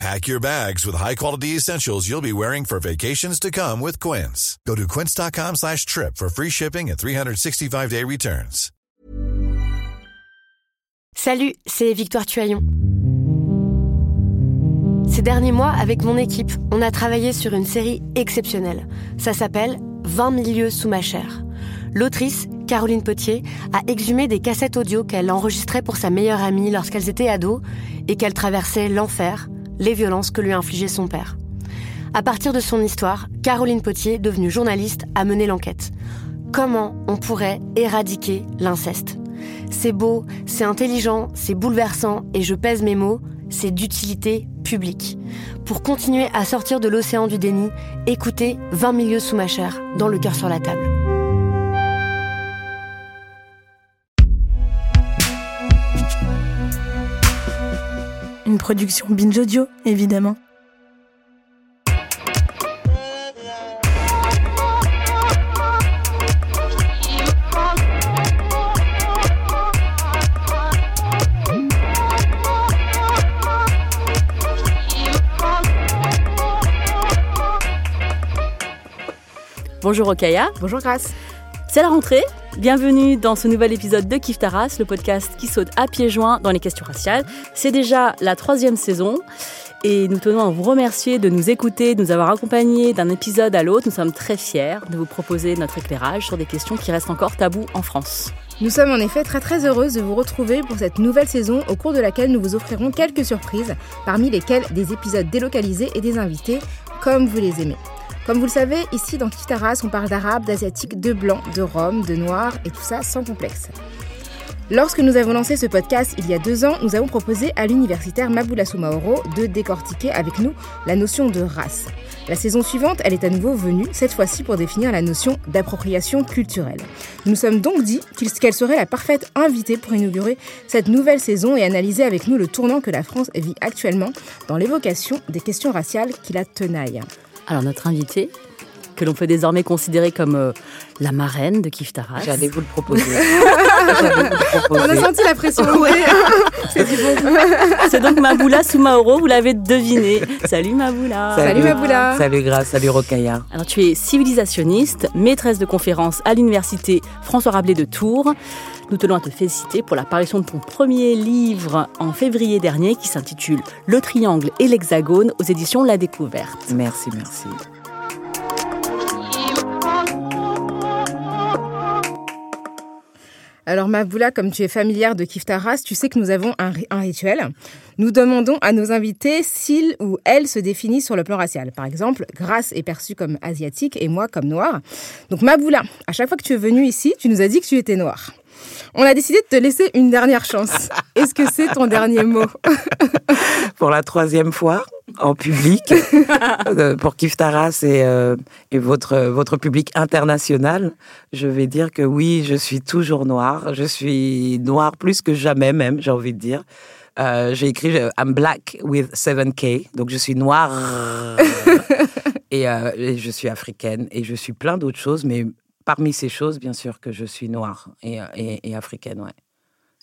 Pack your bags with high-quality essentials you'll be wearing for vacations to come with Quince. Go to quince.com slash trip for free shipping and 365-day returns. Salut, c'est Victoire Tuaillon. Ces derniers mois, avec mon équipe, on a travaillé sur une série exceptionnelle. Ça s'appelle 20 milieux sous ma chair. L'autrice, Caroline Potier, a exhumé des cassettes audio qu'elle enregistrait pour sa meilleure amie lorsqu'elles étaient ados et qu'elle traversait l'enfer, les violences que lui infligeait son père. À partir de son histoire, Caroline Potier, devenue journaliste, a mené l'enquête. Comment on pourrait éradiquer l'inceste? C'est beau, c'est intelligent, c'est bouleversant, et je pèse mes mots, c'est d'utilité publique. Pour continuer à sortir de l'océan du déni, écoutez 20 milieux sous ma chair, dans le cœur sur la table. Une production Binge Audio, évidemment. Bonjour Okaya. Bonjour Grace. C'est la rentrée. Bienvenue dans ce nouvel épisode de Kif Taras, le podcast qui saute à pieds joints dans les questions raciales. C'est déjà la troisième saison et nous tenons à vous remercier de nous écouter, de nous avoir accompagnés d'un épisode à l'autre. Nous sommes très fiers de vous proposer notre éclairage sur des questions qui restent encore tabous en France. Nous sommes en effet très très heureuses de vous retrouver pour cette nouvelle saison au cours de laquelle nous vous offrirons quelques surprises, parmi lesquelles des épisodes délocalisés et des invités comme vous les aimez. Comme vous le savez, ici dans Kiftaras, on parle d'arabe, d'asiatique, de blanc, de rome, de noir et tout ça sans complexe. Lorsque nous avons lancé ce podcast il y a deux ans, nous avons proposé à l'universitaire Maboula Soumaoro de décortiquer avec nous la notion de race. La saison suivante, elle est à nouveau venue, cette fois-ci pour définir la notion d'appropriation culturelle. Nous nous sommes donc dit qu'elle serait la parfaite invitée pour inaugurer cette nouvelle saison et analyser avec nous le tournant que la France vit actuellement dans l'évocation des questions raciales qui la tenaillent. Alors notre invitée, que l'on peut désormais considérer comme euh, la marraine de Kif Taras. J'allais vous le proposer. J'allais vous le proposer. On a senti la pression. C'est donc Maboula Soumaoro, vous l'avez deviné. Salut Maboula. Salut Maboula. Salut Grace, salut Rokaya. Alors tu es civilisationniste, maîtresse de conférences à l'université François Rabelais de Tours. Nous tenons à te féliciter pour la parution de ton premier livre en février dernier qui s'intitule Le triangle et l'hexagone aux éditions La Découverte. Merci, merci. Alors Maboula, comme tu es familière de Kiftaras, tu sais que nous avons un, un, rituel. Nous demandons à nos invités s'ils ou elles se définissent sur le plan racial. Par exemple, Grace est perçue comme asiatique et moi comme noire. Donc Maboula, à chaque fois que tu es venue ici, tu nous as dit que tu étais noire. On a décidé de te laisser une dernière chance. Est-ce que c'est ton dernier mot Pour la troisième fois, en public, pour Kif Taras et, euh, et votre, votre public international, je vais dire que oui, je suis toujours noire. Je suis noire plus que jamais même, j'ai envie de dire. Euh, j'ai écrit I'm black with 7K, donc je suis noire et, euh, et je suis africaine et je suis plein d'autres choses, mais parmi ces choses, bien sûr, que je suis noire et, et, et africaine, ouais.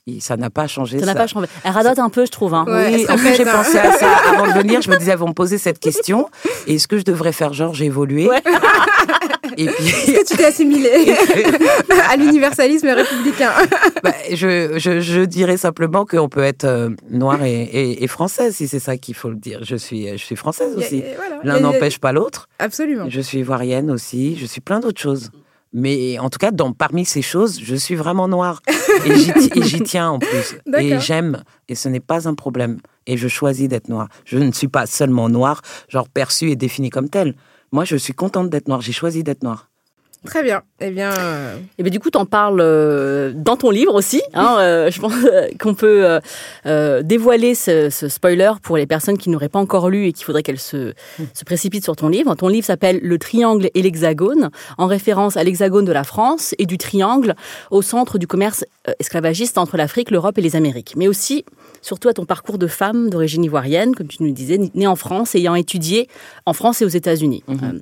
Et ça n'a pas changé. Ça n'a pas changé. Elle radote un peu, je trouve. Hein. Ouais, oui, en fait, j'ai pensé à ça avant de venir. Je me disais, elles vont me poser cette question. Est-ce que je devrais faire genre j'ai évolué ouais. Et puis... Est-ce que tu t'es assimilé à l'universalisme républicain bah, je, je, je, dirais simplement qu'on peut être euh, noire et, et, et, française, si c'est ça qu'il faut le dire. Je suis, je suis française aussi. Voilà. L'un n'empêche pas l'autre. Absolument. Je suis ivoirienne aussi. Je suis plein d'autres choses. Mais en tout cas, dans, parmi ces choses, je suis vraiment noire. Et j'y tiens en plus. Et j'aime. Et ce n'est pas un problème. Et je choisis d'être noire. Je ne suis pas seulement noire, genre perçue et définie comme telle. Moi, je suis contente d'être noire. J'ai choisi d'être noire. Très bien. Eh bien, euh, Et bien du coup, tu en parles euh, dans ton livre aussi. Hein, euh, je pense euh, qu'on peut euh, dévoiler ce, ce spoiler pour les personnes qui n'auraient pas encore lu et qui voudraient qu'elles se, se précipitent sur ton livre. Ton livre s'appelle Le triangle et l'hexagone, en référence à l'hexagone de la France et du triangle au centre du commerce esclavagiste entre l'Afrique, l'Europe et les Amériques. Mais aussi, surtout à ton parcours de femme d'origine ivoirienne, comme tu nous disais, née en France, ayant étudié en France et aux États-Unis. Euh,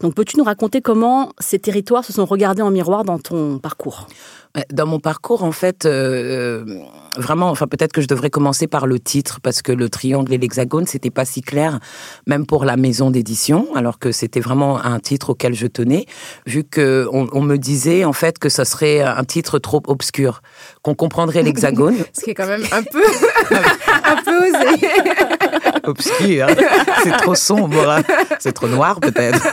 donc peux-tu nous raconter comment ces territoires se sont regardés en miroir dans ton parcours Dans mon parcours, en fait, euh, euh, vraiment, enfin peut-être que je devrais commencer par le titre parce que le triangle et l'hexagone, c'était pas si clair, même pour la maison d'édition, alors que c'était vraiment un titre auquel je tenais, vu que on, on me disait en fait que ça serait un titre trop obscur, qu'on comprendrait l'hexagone. ce qui est quand même un peu, un peu osé. obscur, c'est trop sombre, c'est trop noir peut-être.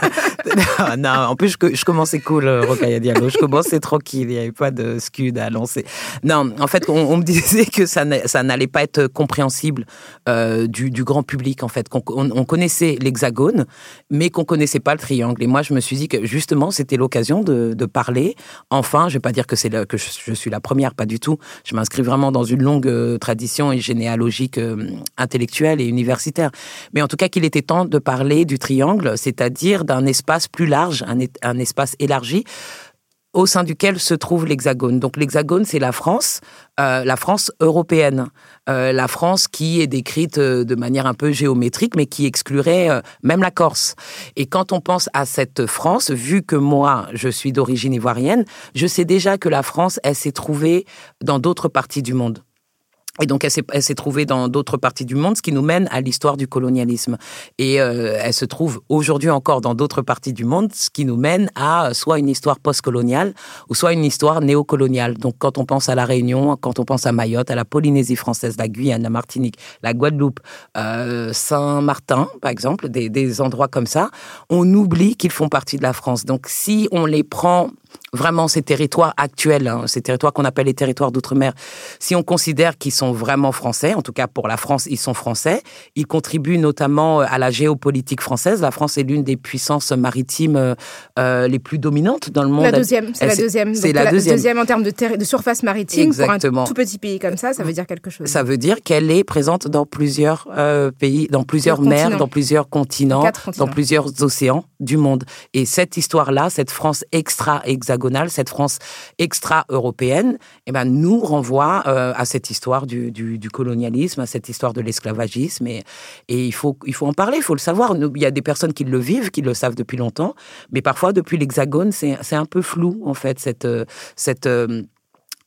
Non, non, en plus je, je commençais cool, euh, Rokhaya Diallo, je commençais tranquille, il n'y avait pas de scud à lancer. Non, en fait, on, me disait que ça n'a- ça n'allait pas être compréhensible euh, du, grand public, en fait, qu'on on, on connaissait l'hexagone, mais qu'on connaissait pas le triangle. Et moi, je me suis dit que justement, c'était l'occasion de, parler. Enfin, je vais pas dire que c'est que je, suis la première, pas du tout. Je m'inscris vraiment dans une longue euh, tradition et généalogique intellectuelle et universitaire. Mais en tout cas, qu'il était temps de parler du triangle, c'est-à-dire d'un espace plus large, un, espace élargi au sein duquel se trouve l'Hexagone. Donc l'Hexagone, c'est la France, euh, la France européenne, Euh, la France qui est décrite euh, de manière un peu géométrique, mais qui exclurait même la Corse. Et quand on pense à cette France, vu que moi, je suis d'origine ivoirienne, je sais déjà que la France, elle s'est trouvée dans d'autres parties du monde. Et donc, elle s'est, trouvée dans d'autres parties du monde, ce qui nous mène à l'histoire du colonialisme. Et euh, elle se trouve aujourd'hui encore dans d'autres parties du monde, ce qui nous mène à soit une histoire postcoloniale ou soit une histoire néocoloniale. Donc, quand on pense à la Réunion, quand on pense à Mayotte, à la Polynésie française, la Guyane, la Martinique, la Guadeloupe, euh, Saint-Martin, par exemple, des, des endroits comme ça, on oublie qu'ils font partie de la France. Donc, si on les prend vraiment ces territoires actuels, hein, ces territoires qu'on appelle les territoires d'outre-mer, si on considère qu'ils sont vraiment français, en tout cas pour la France, ils sont français, ils contribuent notamment euh, à la géopolitique française. La France est l'une des puissances maritimes euh, euh, les plus dominantes dans le monde. La deuxième, c'est la deuxième. C'est Donc, la deuxième. en termes de, surface maritime. Exactement. Pour un tout petit pays comme ça, ça veut dire quelque chose. Ça veut dire qu'elle est présente dans plusieurs euh, pays, dans plusieurs mers, continents. dans plusieurs continents. dans plusieurs océans du monde. Et cette histoire-là, cette France extra-hexagonale, cette France extra-européenne, eh ben, nous renvoie euh, à cette histoire du, colonialisme, à cette histoire de l'esclavagisme. Et, et il, faut, il faut en parler, il faut le savoir. Il y a des personnes qui le vivent, qui le savent depuis longtemps, mais parfois, depuis l'hexagone, c'est c'est un peu flou, en fait, cette... euh, cette euh,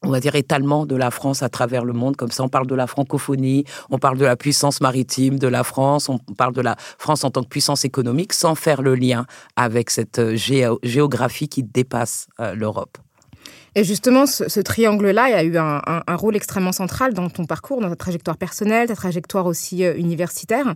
on va dire, étalement de la France à travers le monde. Comme ça, on parle de la francophonie, on parle de la puissance maritime de la France, on parle de la France en tant que puissance économique, sans faire le lien avec cette euh, géo- géographie qui dépasse euh, l'Europe. Et justement, ce, triangle-là a eu un, rôle extrêmement central dans ton parcours, dans ta trajectoire personnelle, ta trajectoire aussi euh, universitaire.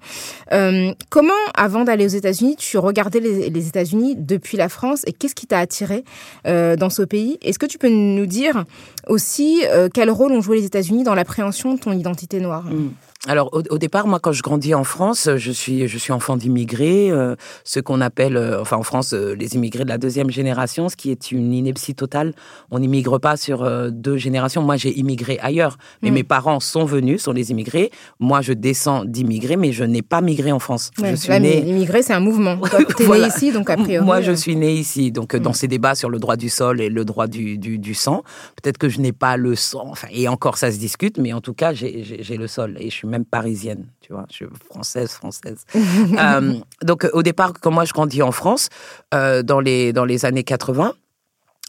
Euh, comment, avant d'aller aux États-Unis, tu regardais les, États-Unis depuis la France et qu'est-ce qui t'a attiré euh, dans ce pays? Est-ce que tu peux nous dire aussi quel rôle ont joué les États-Unis dans l'appréhension de ton identité noire? Alors au, au départ, moi, quand je grandis en France, je suis je suis enfant d'immigrés, euh, ce qu'on appelle, euh, enfin en France, euh, les immigrés de la deuxième génération, ce qui est une ineptie totale. On n'immigre pas sur deux générations. Moi, j'ai immigré ailleurs, mais Mm. mes parents sont venus, sont les immigrés. Moi, je descends d'immigrés, mais je n'ai pas migré en France. Ouais, je suis là. Immigré, c'est un mouvement. T'es Voilà. né ici, donc a priori. Moi, je suis né ici, donc dans Mm. ces débats sur le droit du sol et le droit du, du, du sang, peut-être que je n'ai pas le sang, enfin, et encore ça se discute, mais en tout cas, j'ai le sol et je suis même parisienne, tu vois, je suis française, française. Euh, donc, au départ, quand moi je grandis en France, euh, dans, les, dans les années 80,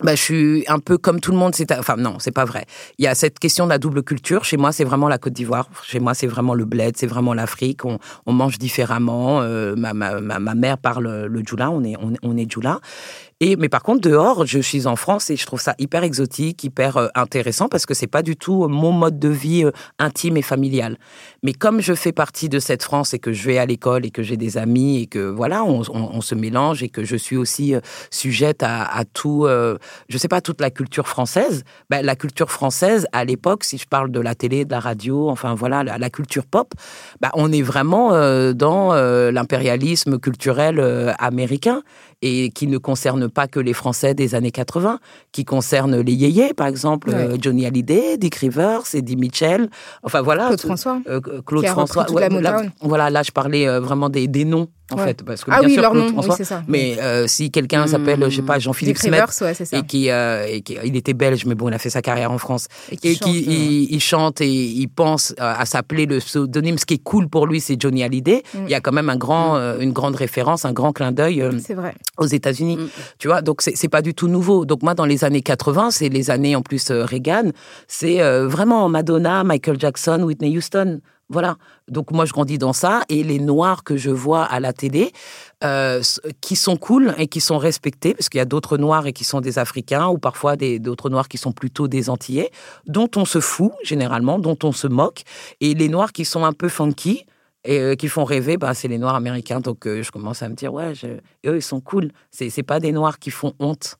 bah, je suis un peu comme tout le monde. C'est enfin non, c'est pas vrai. Il y a cette question de la double culture. Chez moi, c'est vraiment la Côte d'Ivoire. Chez moi, c'est vraiment le bled, c'est vraiment l'Afrique. On, mange différemment. Euh, ma, ma, ma mère parle le djoula. On est on, on est djoula. Et mais par contre dehors, je suis en France et je trouve ça hyper exotique, hyper euh, intéressant parce que c'est pas du tout mon mode de vie euh, intime et familial. Mais comme je fais partie de cette France et que je vais à l'école et que j'ai des amis et que voilà, on, se mélange et que je suis aussi euh, sujette à, tout, euh, je sais pas, toute la culture française. Ben, la culture française à l'époque, si je parle de la télé, de la radio, enfin voilà, la, culture pop, ben, on est vraiment euh, dans euh, l'impérialisme culturel euh, américain. Et qui ne concerne pas que les Français des années 80, qui concerne les yéyés, par exemple, Ouais. euh, Johnny Hallyday, Dick Rivers, Eddie Mitchell, enfin voilà. Claude François. euh, Claude Qui a François. la là, Motown. voilà, là je parlais euh, vraiment des, des noms en Ouais. fait, parce que Ah bien oui, sûr leur nom, François, ça. mais euh, si quelqu'un s'appelle, je sais pas, Jean-Philippe Smet, ouais, et qui, euh, et qui- il était belge, mais bon, il a fait sa carrière en France, Et qui et chante, qui il, il chante et il pense à, s'appeler le pseudonyme. Ce qui est cool pour lui, c'est Johnny Hallyday. Mm. Il y a quand même un grand, euh, une grande référence, un grand clin d'œil. euh, aux États-Unis. Mm. Tu vois, donc c'est pas du tout nouveau. Donc moi, dans les années 80, c'est les années en plus euh, Reagan, c'est vraiment Madonna, Michael Jackson, Whitney Houston. Voilà. Donc moi, je grandis dans ça et les noirs que je vois à la télé, euh, qui sont cool et qui sont respectés, parce qu'il y a d'autres noirs et qui sont des Africains ou parfois d'autres noirs qui sont plutôt des Antillais, dont on se fout généralement, dont on se moque, et les noirs qui sont un peu funky et euh, qui font rêver, bah, c'est les Noirs américains. Donc euh, je commence à me dire, ouais, eux, ils sont cool. C'est pas des Noirs qui font honte.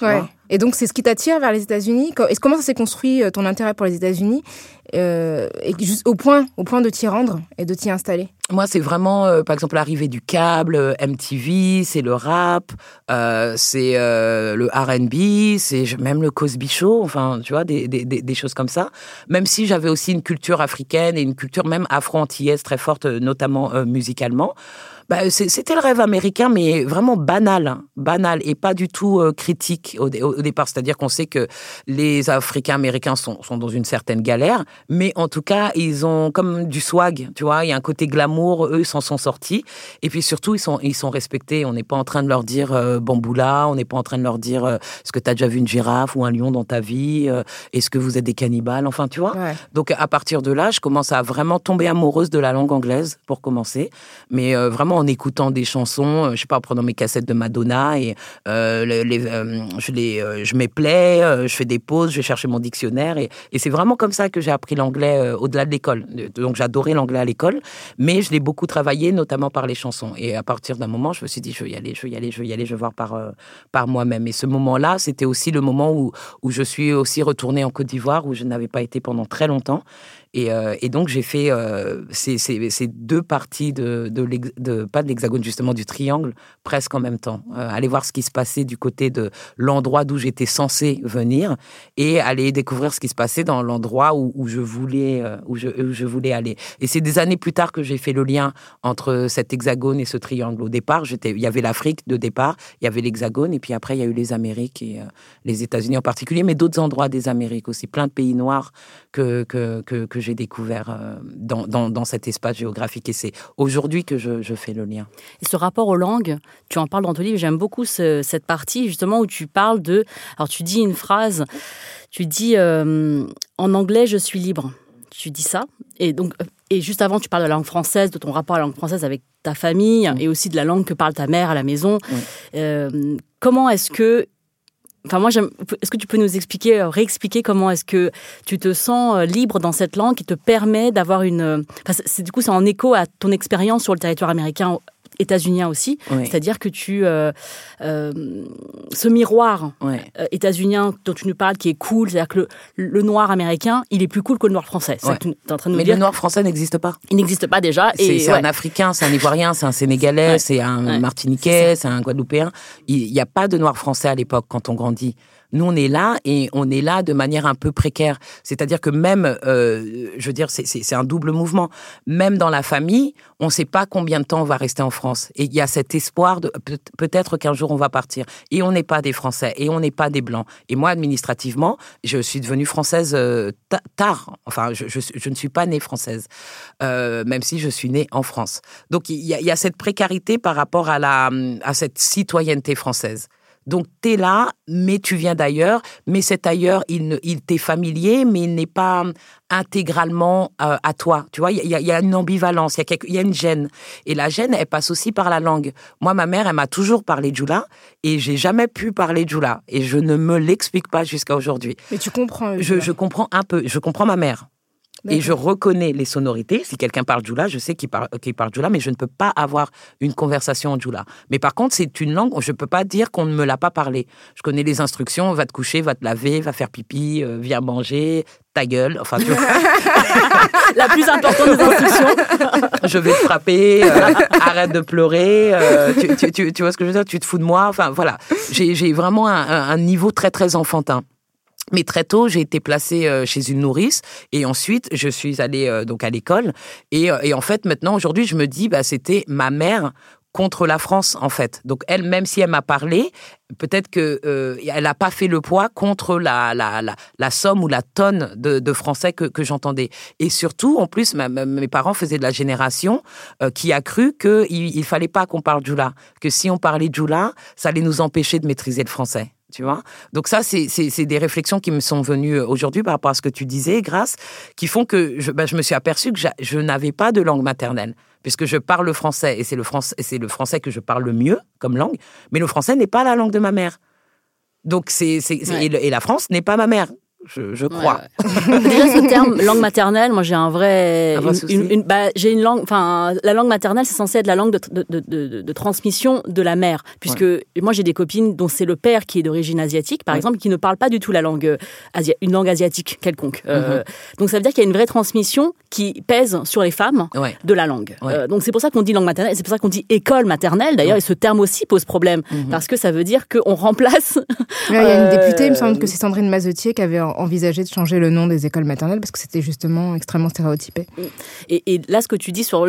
Ouais. Et donc, c'est ce qui t'attire vers les États-Unis? Et Comment ça s'est construit euh, ton intérêt pour les États-Unis euh, et juste au point, au point de t'y rendre et de t'y installer? Moi, c'est vraiment, euh, par exemple, l'arrivée du câble, MTV, c'est le rap, euh, c'est le R&B, c'est même le Cosby Show, enfin, tu vois, des, des, des, choses comme ça. Même si j'avais aussi une culture africaine et une culture même afro-antillaise très forte, notamment musicalement. Bah, c'est- c'était le rêve américain, mais vraiment banal, hein, banal et pas du tout euh, critique au, dé- au départ. C'est-à-dire qu'on sait que les Africains américains sont, sont dans une certaine galère, mais en tout cas, ils ont comme du swag, tu vois. Il y a un côté glamour, eux, ils s'en sont sortis. Et puis surtout, ils sont, ils sont respectés. On n'est pas en train de leur dire euh, bamboula, on n'est pas en train de leur dire euh, est-ce que tu as déjà vu une girafe ou un lion dans ta vie, euh, est-ce que vous êtes des cannibales, enfin, tu vois. Ouais. Donc à partir de là, je commence à vraiment tomber amoureuse de la langue anglaise pour commencer, mais euh, vraiment en écoutant des chansons, euh, je sais pas, en prenant mes cassettes de Madonna et euh, euh, je les, je plais, euh, je fais des pauses, je vais chercher mon dictionnaire et, c'est vraiment comme ça que j'ai appris l'anglais au-delà de l'école. Donc j'adorais l'anglais à l'école, mais je l'ai beaucoup travaillé, notamment par les chansons. Et à partir d'un moment, je me suis dit je veux y aller, je veux y aller, je veux y aller, je veux voir par par moi-même. Et ce moment-là, c'était aussi le moment où où je suis aussi retournée en Côte d'Ivoire où je n'avais pas été pendant très longtemps. Et, euh, et donc j'ai fait euh, ces, deux parties de, de, pas de l'hexagone justement du triangle presque en même temps. Euh, aller voir ce qui se passait du côté de l'endroit d'où j'étais censé venir et aller découvrir ce qui se passait dans l'endroit où, je voulais où je, voulais aller. Et c'est des années plus tard que j'ai fait le lien entre cet hexagone et ce triangle. Au départ, il y avait l'Afrique de départ, il y avait l'hexagone et puis après il y a eu les Amériques et les États-Unis en particulier, mais d'autres endroits des Amériques aussi, plein de pays noirs que, que, que, que j'ai découvert euh, dans, dans, dans cet espace géographique. Et c'est aujourd'hui que je, je fais le lien. Et ce rapport aux langues, tu en parles dans ton livre, j'aime beaucoup ce- cette partie justement où tu parles de... Alors tu dis une phrase, tu dis euh, en anglais je suis libre. Tu dis ça. Et donc euh, et juste avant tu parles de la langue française, de ton rapport à la langue française avec ta famille et aussi de la langue que parle ta mère à la maison. Euh, comment est-ce que Enfin, moi, est-ce que tu peux nous expliquer, euh, réexpliquer comment est-ce que tu te sens euh, libre dans cette langue qui te permet d'avoir une. euh, du coup, c'est en écho à ton expérience sur le territoire américain, états-unien aussi. C'est-à-dire que tu. euh, euh, ce miroir Ouais. euh, états-unien dont tu nous parles, qui est cool, c'est-à-dire que le, le noir américain, il est plus cool que le noir français. Ouais. que tu es en train de nous Mais dire. le noir français n'existe pas. Il n'existe pas déjà. C'est un Africain, c'est un Ivoirien, c'est un Sénégalais, c'est un. Martiniquais, c'est un Guadeloupéen. Il n'y a pas de noir français à l'époque quand on grandit. Nous, on est là et on est là de manière un peu précaire. C'est-à-dire que même, euh, je veux dire, c'est- un double mouvement. Même dans la famille, on ne sait pas combien de temps on va rester en France. Et il y a cet espoir de peut- peut-être qu'un jour on va partir. Et on n'est pas des Français et on n'est pas des Blancs. Et moi, administrativement, je suis devenue française euh, ta- tard. Enfin, je, je, je ne suis pas née française, euh, même si je suis née en France. Donc, il y, y a cette précarité par rapport à, la, à cette citoyenneté française. Donc, tu es là, mais tu viens d'ailleurs, mais cet ailleurs, il, ne- il t'est familier, mais il n'est pas intégralement euh, à toi. Tu vois, il y, a- il y a une ambivalence, il y, a y une gêne. Et la gêne, elle passe aussi par la langue. Moi, ma mère, elle m'a toujours parlé Djoula, et j'ai jamais pu parler Djoula. Et je ne me l'explique pas jusqu'à aujourd'hui. Mais tu comprends. Je, Djoula. je comprends un peu, je comprends ma mère. Et je reconnais les sonorités. Si quelqu'un parle Djoula, je sais qu'il parle, qu'il parle Djoula, mais je ne peux pas avoir une conversation en Djoula. Mais par contre, c'est une langue, je ne peux pas dire qu'on ne me l'a pas parlé. Je connais les instructions, va te coucher, va te laver, va faire pipi, euh, viens manger, ta gueule. Enfin, tu vois, La plus importante des instructions. je vais te frapper, euh, arrête de pleurer, euh, tu, tu- tu- tu vois ce que je veux dire, tu te fous de moi. Enfin, voilà, j'ai j'ai vraiment un niveau très, très enfantin. Mais très tôt, j'ai été placée euh, chez une nourrice et ensuite je suis allée euh, donc à l'école et, euh, et en fait maintenant aujourd'hui je me dis bah c'était ma mère contre la France en fait. Donc elle même si elle m'a parlé, peut-être que euh, elle n'a pas fait le poids contre la la, la, la somme ou la tonne de, français que, que j'entendais. Et surtout en plus mes parents faisaient de la génération qui a cru que il, il fallait pas qu'on parle djoula, que si on parlait djoula, ça allait nous empêcher de maîtriser le français. Tu vois Donc ça, c'est des réflexions qui me sont venues aujourd'hui par rapport à ce que tu disais, Grâce, qui font que je, bah, je me suis aperçue que je n'avais pas de langue maternelle, puisque je parle le français, et c'est le, le français que je parle le mieux comme langue, mais le français n'est pas la langue de ma mère. Donc c'est Ouais. et la France n'est pas ma mère, je, je crois. Ouais, ouais. Déjà, ce terme langue maternelle, moi j'ai un vrai. Un vrai une- souci. une- une- bah, j'ai une langue. Enfin, la langue maternelle, c'est censé être la langue de, de, de, de- de transmission de la mère. Puisque moi j'ai des copines dont c'est le père qui est d'origine asiatique, par Ouais. exemple, qui ne parle pas du tout la langue euh, asia- une langue asiatique quelconque. Euh, donc ça veut dire qu'il y a une vraie transmission qui pèse sur les femmes Ouais. de la langue. Ouais. Euh, donc c'est pour ça qu'on dit langue maternelle, c'est pour ça qu'on dit école maternelle d'ailleurs, et ce terme aussi pose problème, Mhm. parce que ça veut dire qu'on remplace. Il y a une députée, il me semble que c'est Sandrine Mazetier qui avait envisagé de changer le nom des écoles maternelles parce que c'était justement extrêmement stéréotypé. Et, là, ce que tu dis sur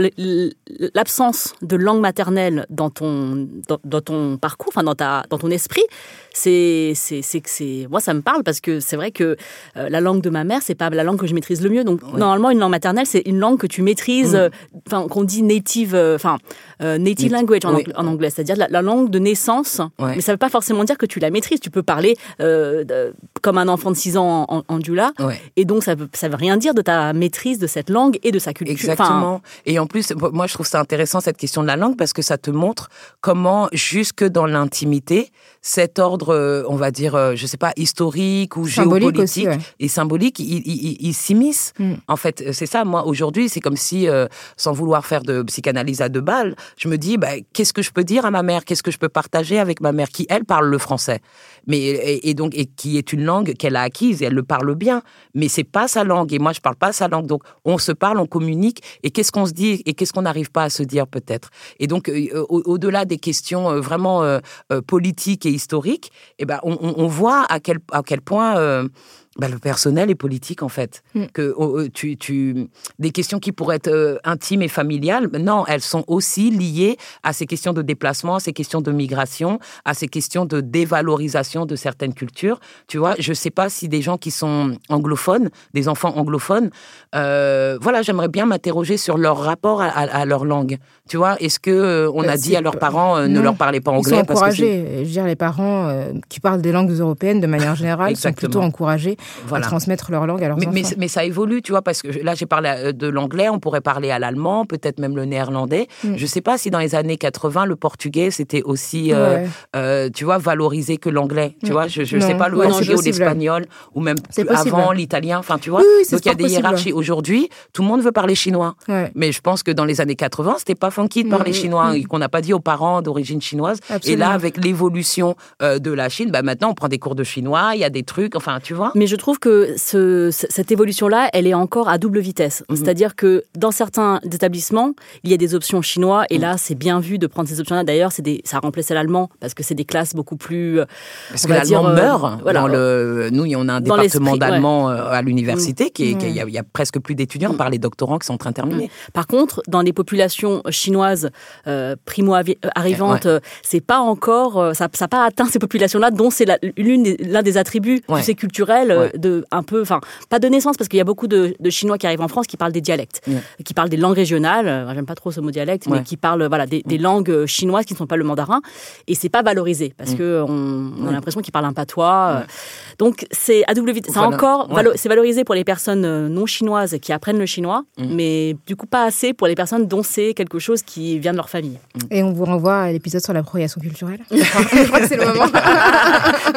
l'absence de langue maternelle dans ton, dans ton parcours, enfin dans, ta, dans ton esprit, c'est, c'est, c'est, que c'est, moi ça me parle parce que c'est vrai que euh, la langue de ma mère, c'est pas la langue que je maîtrise le mieux. Donc normalement, une langue maternelle, c'est une langue que tu maîtrises, euh, enfin qu'on dit native, euh, enfin euh, native Nat- language en, oui. ang- en anglais, c'est-à-dire la, la langue de naissance. Ouais. Mais ça veut pas forcément dire que tu la maîtrises. Tu peux parler de- comme un enfant de 6 ans en, en, en. Ouais. Et donc, ça veut, ça veut rien dire de ta maîtrise de cette langue et de sa culture. Exactement. Et en plus, moi, je trouve ça intéressant cette question de la langue parce que ça te montre comment, jusque dans l'intimité, cet ordre, euh, on va dire, euh, je sais pas, historique ou Symbolique géopolitique aussi, ouais. et symbolique, il, il, il- il s'immisce. Mm. En fait, c'est ça. Moi, aujourd'hui, c'est comme si, euh, sans vouloir faire de psychanalyse à deux balles, je me dis, bah, qu'est-ce que je peux dire à ma mère? Qu'est-ce que je peux partager avec ma mère qui, elle, parle le français? Mais et, donc et qui est une langue qu'elle a acquise et elle le parle bien. Mais c'est pas sa langue et moi je parle pas sa langue. Donc on se parle on communique et qu'est-ce qu'on se dit et qu'est-ce qu'on n'arrive pas à se dire peut-être? Et donc euh, au- au-delà des questions euh, vraiment euh, euh, politiques et historiques et ben on, on- on voit à quel à quel point ben, le personnel est politique en fait. Mm. Que oh, euh, tu, tu des questions qui pourraient être euh, intimes et familiales, non, elles sont aussi liées à ces questions de déplacement, à ces questions de migration, à ces questions de dévalorisation de certaines cultures. Tu vois, je sais pas si des gens qui sont anglophones, des enfants anglophones, euh, voilà, j'aimerais bien m'interroger sur leur rapport à, à- à leur langue. Tu vois, est-ce que euh, on Bah, a dit à leurs parents euh, ne leur parlez pas Ils anglais sont parce que. Je veux dire, les parents euh, qui parlent des langues européennes de manière générale sont plutôt encouragés Voilà. à transmettre leur langue à leurs Mais, mais, enfants. mais ça évolue, tu vois, parce que là, j'ai parlé euh, de l'anglais, on pourrait parler à l'allemand, peut-être même le néerlandais. Mm. Je sais pas si dans les années 80, le portugais, c'était aussi, euh, Ouais. euh, tu vois, valorisé que l'anglais. Tu Mm. vois, je, Non. sais pas, le Ouais, portugais c'est ou l'espagnol, ou même avant l'italien, enfin, tu vois. Oui, oui, c'est Donc, il y a des possible. hiérarchies. Aujourd'hui, tout le monde veut parler chinois. Ouais. Mais je pense que dans les années 80, c'était pas funky de parler Mm, chinois, mm. et qu'on n'a pas dit aux parents d'origine chinoise. Et là, avec l'évolution euh, de la Chine, bah, maintenant, on prend des cours de chinois, il y a des trucs, enfin, tu vois. Mais je trouve que ce- ce- cette évolution-là, elle est encore à double vitesse. Mhm. C'est-à-dire que dans certains établissements, il y a des options chinois, et là, c'est bien vu de prendre ces options-là. D'ailleurs, c'est des, ça remplaçait l'allemand, parce que c'est des classes beaucoup plus... euh, Parce que l'allemand euh, meurt. voilà. dans le, nous, on a un département d'allemand à l'université qui est, qui y, a, y a presque plus d'étudiants par les doctorants qui sont en train de terminer. Par contre, dans les populations chinoises euh, primo-arrivantes, euh, c'est pas encore, euh, ça n'a pas atteint ces populations-là, dont c'est des- l'un des attributs Ouais. tu sais, culturels euh, Ouais. de un peu, enfin, pas de naissance parce qu'il y a beaucoup de, de Chinois qui arrivent en France qui parlent des dialectes, qui parlent des langues régionales. euh, J'aime pas trop ce mot dialecte, mais qui parlent voilà des, des langues euh, chinoises qui ne sont pas le mandarin, et c'est pas valorisé parce Mm. que on, on a l'impression qu'ils parlent un patois. euh. Donc c'est à double vitesse. C'est encore valo- c'est valorisé pour les personnes euh, non chinoises qui apprennent le chinois, Mm. mais du coup pas assez pour les personnes dont c'est quelque chose qui vient de leur famille. Et on vous renvoie à l'épisode sur l'appropriation culturelle. je crois que c'est le moment.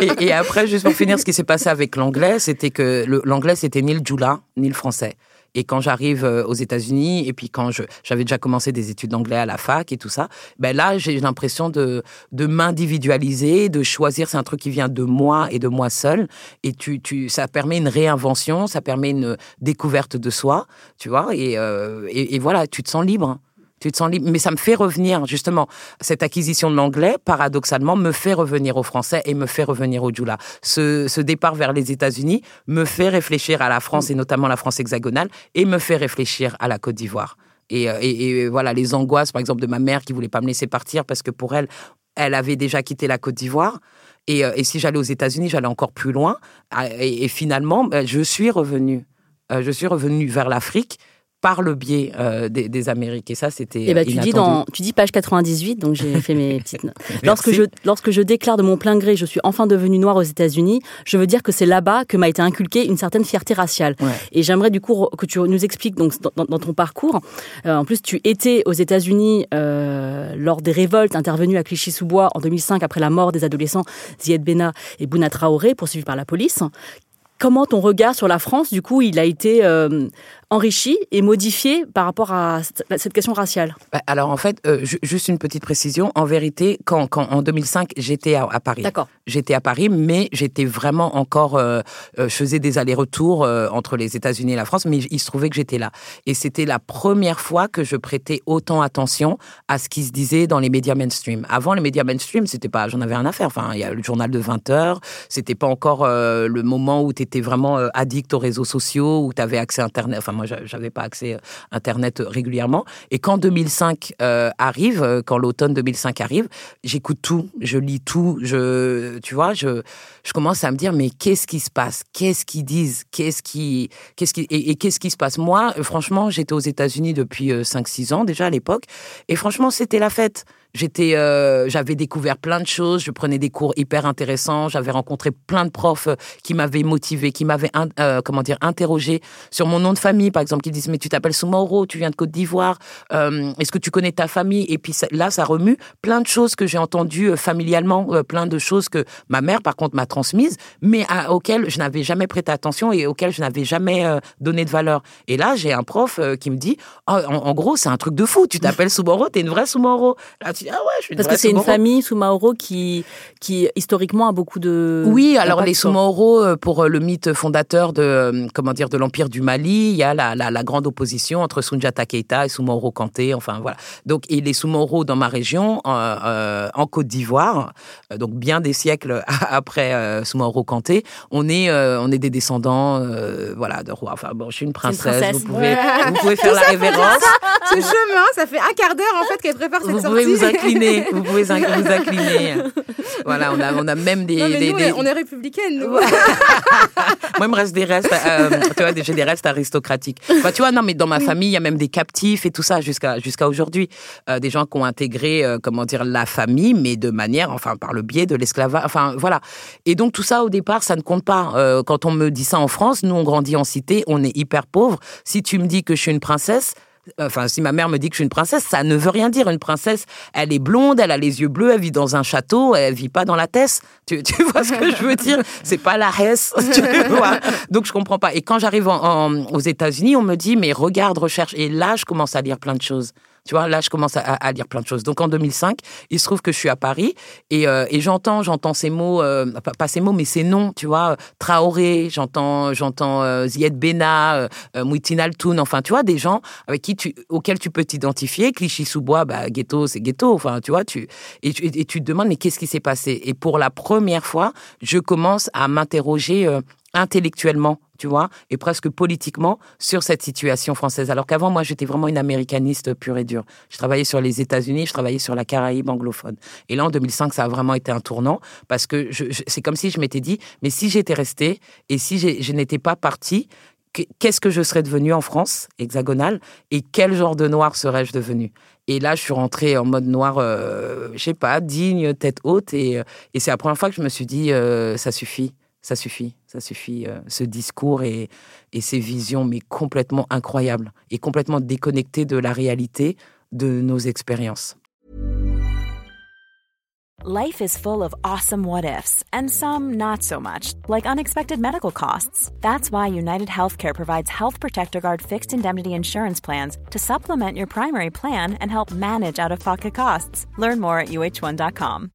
et, et après, juste pour finir, ce qui s'est passé avec l'anglais, c'était que l'anglais, c'était ni le djoula, ni le français. Et quand j'arrive euh, aux États-Unis, et puis quand je- j'avais déjà commencé des études d'anglais à la fac et tout ça, ben là, j'ai l'impression de, de m'individualiser, de choisir. C'est un truc qui vient de moi et de moi seul. Et tu, tu, ça permet une réinvention, ça permet une découverte de soi, tu vois. Et, euh, et, et voilà, tu te sens libre. Tu te sens libre. Mais ça me fait revenir, justement, cette acquisition de l'anglais, paradoxalement, me fait revenir au français et me fait revenir au djoula. Ce, départ vers les États-Unis me fait réfléchir à la France et notamment la France hexagonale et me fait réfléchir à la Côte d'Ivoire. Et, euh, et, voilà, les angoisses, par exemple, de ma mère qui voulait pas me laisser partir parce que pour elle, elle avait déjà quitté la Côte d'Ivoire. Et, euh, et si j'allais aux États-Unis, j'allais encore plus loin. Ah, Et, finalement, ben, je suis revenue. Euh, je suis revenue vers l'Afrique par le biais euh, des, des Amériques. Et ça, c'était Et bah, tu dis dans, tu dis page 98, donc j'ai fait mes petites notes. Lorsque je, lorsque je déclare de mon plein gré, je suis enfin devenue noire aux États-Unis, je veux dire que c'est là-bas que m'a été inculquée une certaine fierté raciale. Ouais. Et j'aimerais du coup que tu nous expliques donc dans, dans- ton parcours. Euh, en plus, tu étais aux États-Unis euh, lors des révoltes intervenues à Clichy-sous-Bois en 2005 après la mort des adolescents Zied Benna et Bouna Traoré poursuivis par la police. Comment ton regard sur la France, du coup, il a été euh, enrichi et modifié par rapport à cette question raciale Bah, Alors en fait, euh, ju- juste une petite précision. En vérité, quand, quand en 2005, j'étais à, à Paris. D'accord. J'étais à Paris, mais j'étais vraiment encore. euh, euh, je faisais des allers-retours euh, entre les États-Unis et la France, mais il se trouvait que j'étais là. Et c'était la première fois que je prêtais autant attention à ce qui se disait dans les médias mainstream. Avant, les médias mainstream, c'était pas, j'en avais rien à faire. Enfin, il y a le journal de 20 heures. C'était pas encore le moment où tu étais vraiment addict aux réseaux sociaux, où tu avais accès à Internet. Enfin, moi, j'a- j'avais pas accès à Internet euh, régulièrement. Et quand 2005 euh, arrive, euh, quand l'automne 2005 arrive, j'écoute tout, je lis tout, je, tu vois, je, je commence à me dire mais qu'est-ce qui se passe, qu'est-ce qu'ils disent, qu'est-ce qui, qu'est-ce qui, et, qu'est-ce qui se passe? Moi, euh, franchement, j'étais aux États-Unis depuis 5-6 ans déjà à l'époque, et franchement, c'était la fête. J'étais, euh, j'avais découvert plein de choses, je prenais des cours hyper intéressants, j'avais rencontré plein de profs euh, qui m'avaient motivé, qui m'avaient, euh, comment dire, interrogé sur mon nom de famille, par exemple, qui disent mais tu t'appelles Soumaoro, tu viens de Côte d'Ivoire, euh, est-ce que tu connais ta famille? Et puis là, ça remue plein de choses que j'ai entendues euh, familialement, euh, plein de choses que ma mère, par contre, m'a transmises, mais auxquelles je n'avais jamais prêté attention et auxquelles je n'avais jamais donné de valeur. Et là, j'ai un prof qui me dit, Oh, en, en gros, c'est un truc de fou, tu t'appelles Soumaoro, t'es une vraie Soumaoro. Là, tu ah ouais, je suis Parce que c'est une famille, Soumaoro, qui, qui historiquement a beaucoup de. Oui, alors les Soumaoro, euh, pour euh, le mythe fondateur de euh, comment dire de l'empire du Mali, il y a la, la, la grande opposition entre Sundiata Keita et Soumaoro Kanté. Enfin voilà. Donc et les Soumaoro dans ma région, en Côte d'Ivoire, donc bien des siècles après Soumaoro Kanté, on est on est des descendants, euh, voilà, de rois. Enfin bon, je suis une princesse. princesse. Vous pouvez Ouais. vous pouvez faire la révérence. Ce chemin, ça fait un quart d'heure en fait qu'elle prépare cette Vous sortie. vous incliner. Vous pouvez vous incliner. Voilà, on a on a même des, Non, mais des- nous, des- on est républicaines, nous. Moi, il me reste des restes, euh, tu vois, j'ai des restes aristocratiques. Tu vois, non, mais dans ma famille, il y a même des captifs et tout ça jusqu'à jusqu'à aujourd'hui. Euh, des gens qui ont intégré, euh, comment dire, la famille, mais de manière, enfin, par le biais de l'esclavage. Enfin, voilà. Et donc, tout ça, au départ, ça ne compte pas. Quand on me dit ça en France, nous, on grandit en cité, on est hyper pauvres. Si tu me dis que je suis une princesse, Enfin, si ma mère me dit que je suis une princesse, ça ne veut rien dire. Une princesse, elle est blonde, elle a les yeux bleus, elle vit dans un château, elle vit pas dans la Tesse. Tu, vois ce que je veux dire? C'est pas la Hesse, tu vois? Donc je comprends pas. Et quand j'arrive aux États-Unis, on me dit mais regarde, recherche. Et là, je commence à lire plein de choses. Tu vois, là, je commence à, à lire plein de choses. Donc, en 2005, il se trouve que je suis à Paris et, euh, j'entends, j'entends ces mots, euh, pas, ces mots, mais ces noms, tu vois, Traoré, j'entends, j'entends euh, Zied euh, euh, Mouitine Altoun, enfin, tu vois, des gens avec qui tu, auxquels tu peux t'identifier. Clichy-sous-Bois, bah, ghetto, c'est ghetto, enfin, tu vois, tu, et, tu- et tu te demandes, mais qu'est-ce qui s'est passé? Et pour la première fois, je commence à m'interroger euh, intellectuellement, tu vois, et presque politiquement sur cette situation française. Alors qu'avant, moi, j'étais vraiment une américaniste pure et dure. Je travaillais sur les États-Unis, je travaillais sur la Caraïbe anglophone. Et là, en 2005, ça a vraiment été un tournant parce que je- je- c'est comme si je m'étais dit, mais si j'étais restée et si je n'étais pas partie, que- qu'est-ce que je serais devenue en France hexagonale et quel genre de noir serais-je devenue? Et là, je suis rentrée en mode noir, euh, je sais pas, digne, tête haute. Et, euh, et c'est la première fois que je me suis dit, euh, ça suffit, ça suffit, ça suffit. euh, ce discours et, et ces visions, mais complètement incroyables et complètement déconnectées de la réalité de nos expériences. Life is full of awesome what ifs, and some not so much, like unexpected medical costs. That's why United Healthcare provides Health Protector Guard fixed indemnity insurance plans to supplement your primary plan and help manage out of pocket costs. Learn more at uh1.com.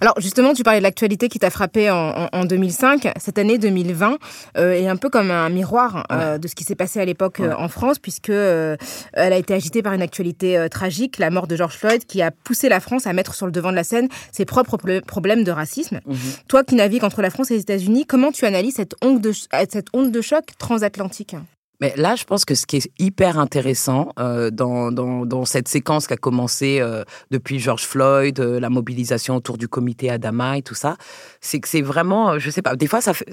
Alors justement, tu parlais de l'actualité qui t'a frappé en, en, 2005. Cette année 2020 euh, est un peu comme un miroir euh, de ce qui s'est passé à l'époque euh, en France, puisque elle a été agitée par une actualité tragique, la mort de George Floyd, qui a poussé la France à mettre sur le devant de la scène ses propres problèmes de racisme. Mhm. Toi qui navigues entre la France et les États-Unis, comment tu analyses cette onde de, cette onde de choc transatlantique? Mais là, je pense que ce qui est hyper intéressant euh, dans, dans, dans, cette séquence qui a commencé euh, depuis George Floyd, euh, la mobilisation autour du comité Adama et tout ça, c'est que c'est vraiment, euh, je sais pas, des fois ça fait,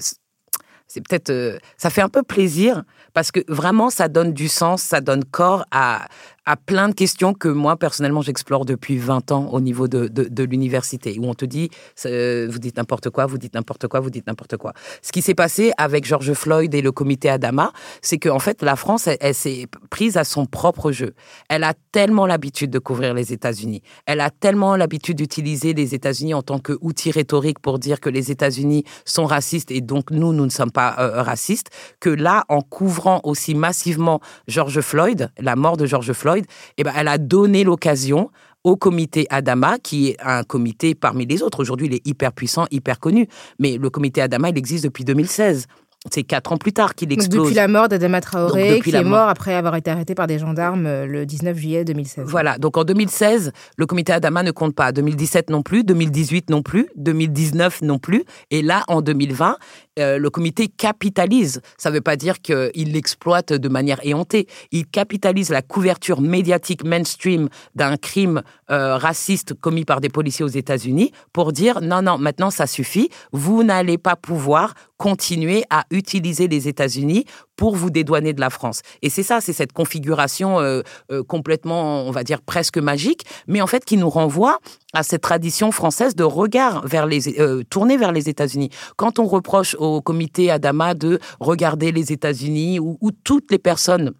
c'est peut-être, euh, ça fait un peu plaisir parce que vraiment ça donne du sens, ça donne corps à, à plein de questions que moi, personnellement, j'explore depuis 20 ans au niveau de, de, l'université, où on te dit, euh, vous dites n'importe quoi, vous dites n'importe quoi, vous dites n'importe quoi. Ce qui s'est passé avec George Floyd et le comité Adama, c'est qu'en fait, la France, elle, elle s'est prise à son propre jeu. Elle a tellement l'habitude de couvrir les États-Unis. Elle a tellement l'habitude d'utiliser les États-Unis en tant qu'outil rhétorique pour dire que les États-Unis sont racistes et donc nous, nous ne sommes pas euh, racistes, que là, en couvrant aussi massivement George Floyd, la mort de George Floyd, eh ben, elle a donné l'occasion au comité Adama, qui est un comité parmi les autres. Aujourd'hui, il est hyper puissant, hyper connu. Mais le comité Adama, il existe depuis 2016. C'est quatre ans plus tard qu'il explose. depuis la mort d'Adama Traoré, donc, qui est mort après avoir été arrêté par des gendarmes euh, le 19 juillet 2016. Voilà, donc en 2016, le comité Adama ne compte pas. 2017 non plus, 2018 non plus, 2019 non plus. Et là, en 2020, euh, le comité capitalise. Ça ne veut pas dire qu'il l'exploite de manière éhontée. Il capitalise la couverture médiatique mainstream d'un crime euh, raciste commis par des policiers aux États-Unis pour dire non, non, maintenant ça suffit. Vous n'allez pas pouvoir continuer à utiliser les États-Unis pour vous dédouaner de la France. Et c'est ça, c'est cette configuration euh, euh, complètement, on va dire, presque magique, mais en fait qui nous renvoie à cette tradition française de regard vers les euh, tourner vers les États-Unis. Quand on reproche au comité Adama de regarder les États-Unis ou toutes les personnes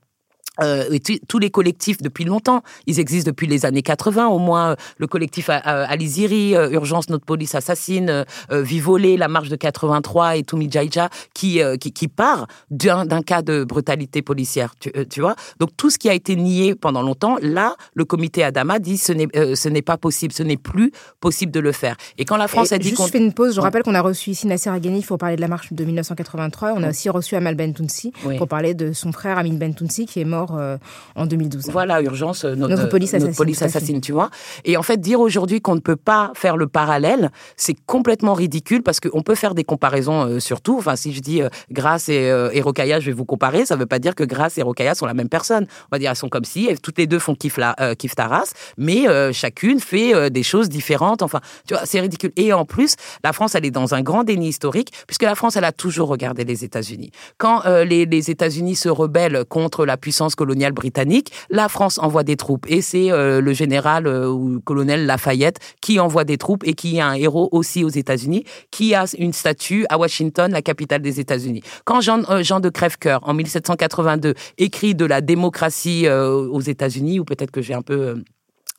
euh, tous les collectifs depuis longtemps, ils existent depuis les années 80 au moins. Le collectif Aliziri, euh, Urgence Notre Police Assassine, euh, Vivolé, La Marche de 83 et Toumi Jaija, qui, euh, qui, qui part d'un cas de brutalité policière, tu, euh, tu, vois. Donc tout ce qui a été nié pendant longtemps, là, le comité Adama dit ce n'est euh, ce n'est pas possible, ce n'est plus possible de le faire. Et quand la France et a dit qu'on... Juste fais une pause, je rappelle qu'on a reçu ici Nasser Aghani pour parler de la marche de 1983. On a aussi reçu Amal Bentounsi oui. pour parler de son frère Amin Bentounsi qui est mort euh, en 2012. Voilà, urgence, euh, notre, notre police assassine, notre police assassine tu vois. Et en fait, dire aujourd'hui qu'on ne peut pas faire le parallèle, c'est complètement ridicule parce qu'on peut faire des comparaisons euh, sur tout. Enfin, si je dis euh, Grace et, euh, et Rokaya, je vais vous comparer, ça ne veut pas dire que Grace et Rokaya sont la même personne. On va dire elles sont comme si, elles, toutes les deux font kiff, la, euh, kiff Taras, mais chacune fait des choses différentes. Enfin, tu vois, c'est ridicule. Et en plus, la France, elle est dans un grand déni historique puisque la France, elle a toujours regardé les États-Unis. Quand les, les États-Unis se rebellent contre la puissance coloniale britannique, la France envoie des troupes et c'est euh, le général euh, ou colonel Lafayette qui envoie des troupes et qui est un héros aussi aux États-Unis, qui a une statue à Washington, la capitale des États-Unis. Quand Jean, euh, Jean de Crèvecoeur, en 1782, écrit de la démocratie aux États-Unis, ou peut-être que j'ai un peu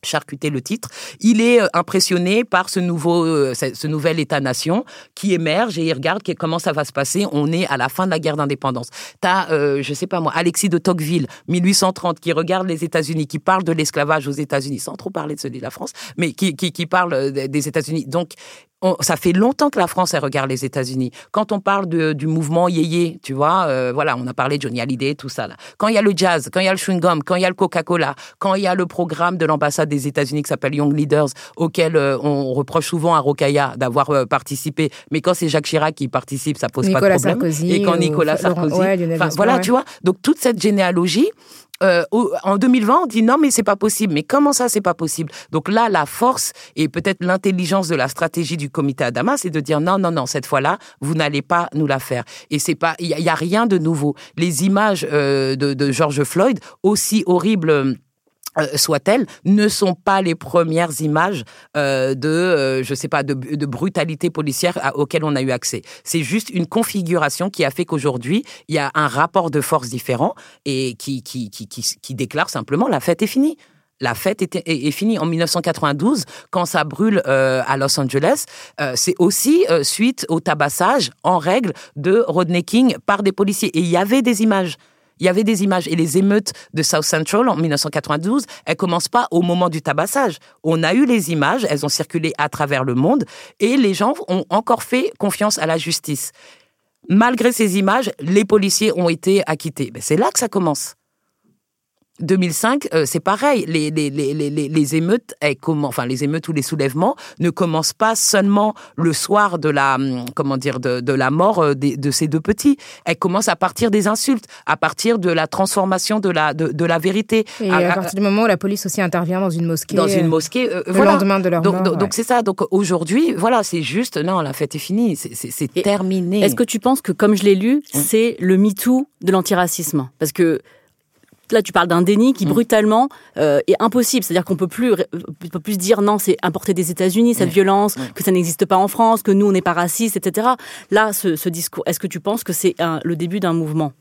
charcuter le titre, il est impressionné par ce nouveau, ce nouvel État-nation qui émerge et il regarde comment ça va se passer. On est à la fin de la guerre d'indépendance. T'as, euh, je sais pas moi, Alexis de Tocqueville, 1830, qui regarde les États-Unis, qui parle de l'esclavage aux États-Unis, sans trop parler de celui de la France, mais qui, qui, qui parle des États-Unis. Donc, on, ça fait longtemps que la France elle regarde les États-Unis. Quand on parle de, du mouvement yéyé, tu vois, euh, voilà, on a parlé de Johnny Hallyday, tout ça là. Quand il y a le jazz, quand il y a le chewing gum, quand il y a le Coca-Cola, quand il y a le programme de l'ambassade des États-Unis qui s'appelle Young Leaders, auquel euh, on reproche souvent à Rokaya d'avoir euh, participé, mais quand c'est Jacques Chirac qui participe, ça pose Nicolas pas de problème. Sarkozy Et quand Nicolas Sarkozy, ouais, voilà, ouais. tu vois. Donc toute cette généalogie. Euh, en 2020, on dit non, mais c'est pas possible. Mais comment ça, c'est pas possible? Donc là, la force et peut-être l'intelligence de la stratégie du comité Adama, c'est de dire non, non, non, cette fois-là, vous n'allez pas nous la faire. Et c'est pas, il y, y, a rien de nouveau. Les images euh, de, de George Floyd, aussi horribles euh, soit-elle, ne sont pas les premières images euh, de, euh, je sais pas, de, brutalité policière auxquelles on a eu accès. C'est juste une configuration qui a fait qu'aujourd'hui, il y a un rapport de force différent et qui, qui, qui, qui, déclare simplement la fête est finie. la fête était, est, finie. En 1992, quand ça brûle euh, à Los Angeles, euh, c'est aussi euh, suite au tabassage en règle de Rodney King par des policiers. Et il y avait des images. Il y avait des images. Et les émeutes de South Central en 1992, elles commencent pas au moment du tabassage. On a eu les images, elles ont circulé à travers le monde, et les gens ont encore fait confiance à la justice. Malgré ces images, les policiers ont été acquittés. Ben, c'est là que ça commence. 2005, euh, c'est pareil. Les, les, les, les, les émeutes, comment, enfin les émeutes ou les soulèvements ne commencent pas seulement le soir de la, hum, comment dire, de, de la mort euh, de, de, ces deux petits. Elles commencent à partir des insultes, à partir de la transformation de la, de, de la vérité. Et à, partir du moment où la police aussi intervient dans une mosquée. Dans une mosquée. Euh, le lendemain de leur donc, mort. Donc c'est ça. Donc aujourd'hui, voilà, c'est juste, non, la fête est finie, c'est terminé. Est-ce que tu penses que, comme je l'ai lu, mmh. c'est le MeToo de l'antiracisme? Parce que là tu parles d'un déni qui mm. brutalement euh, est impossible. C'est-à-dire qu'on peut plus, peut plus dire non, c'est importé des États-Unis cette violence, que ça n'existe pas en France, que nous on n'est pas racistes, etc. Là, ce, discours, est-ce que tu penses que c'est le début d'un mouvement?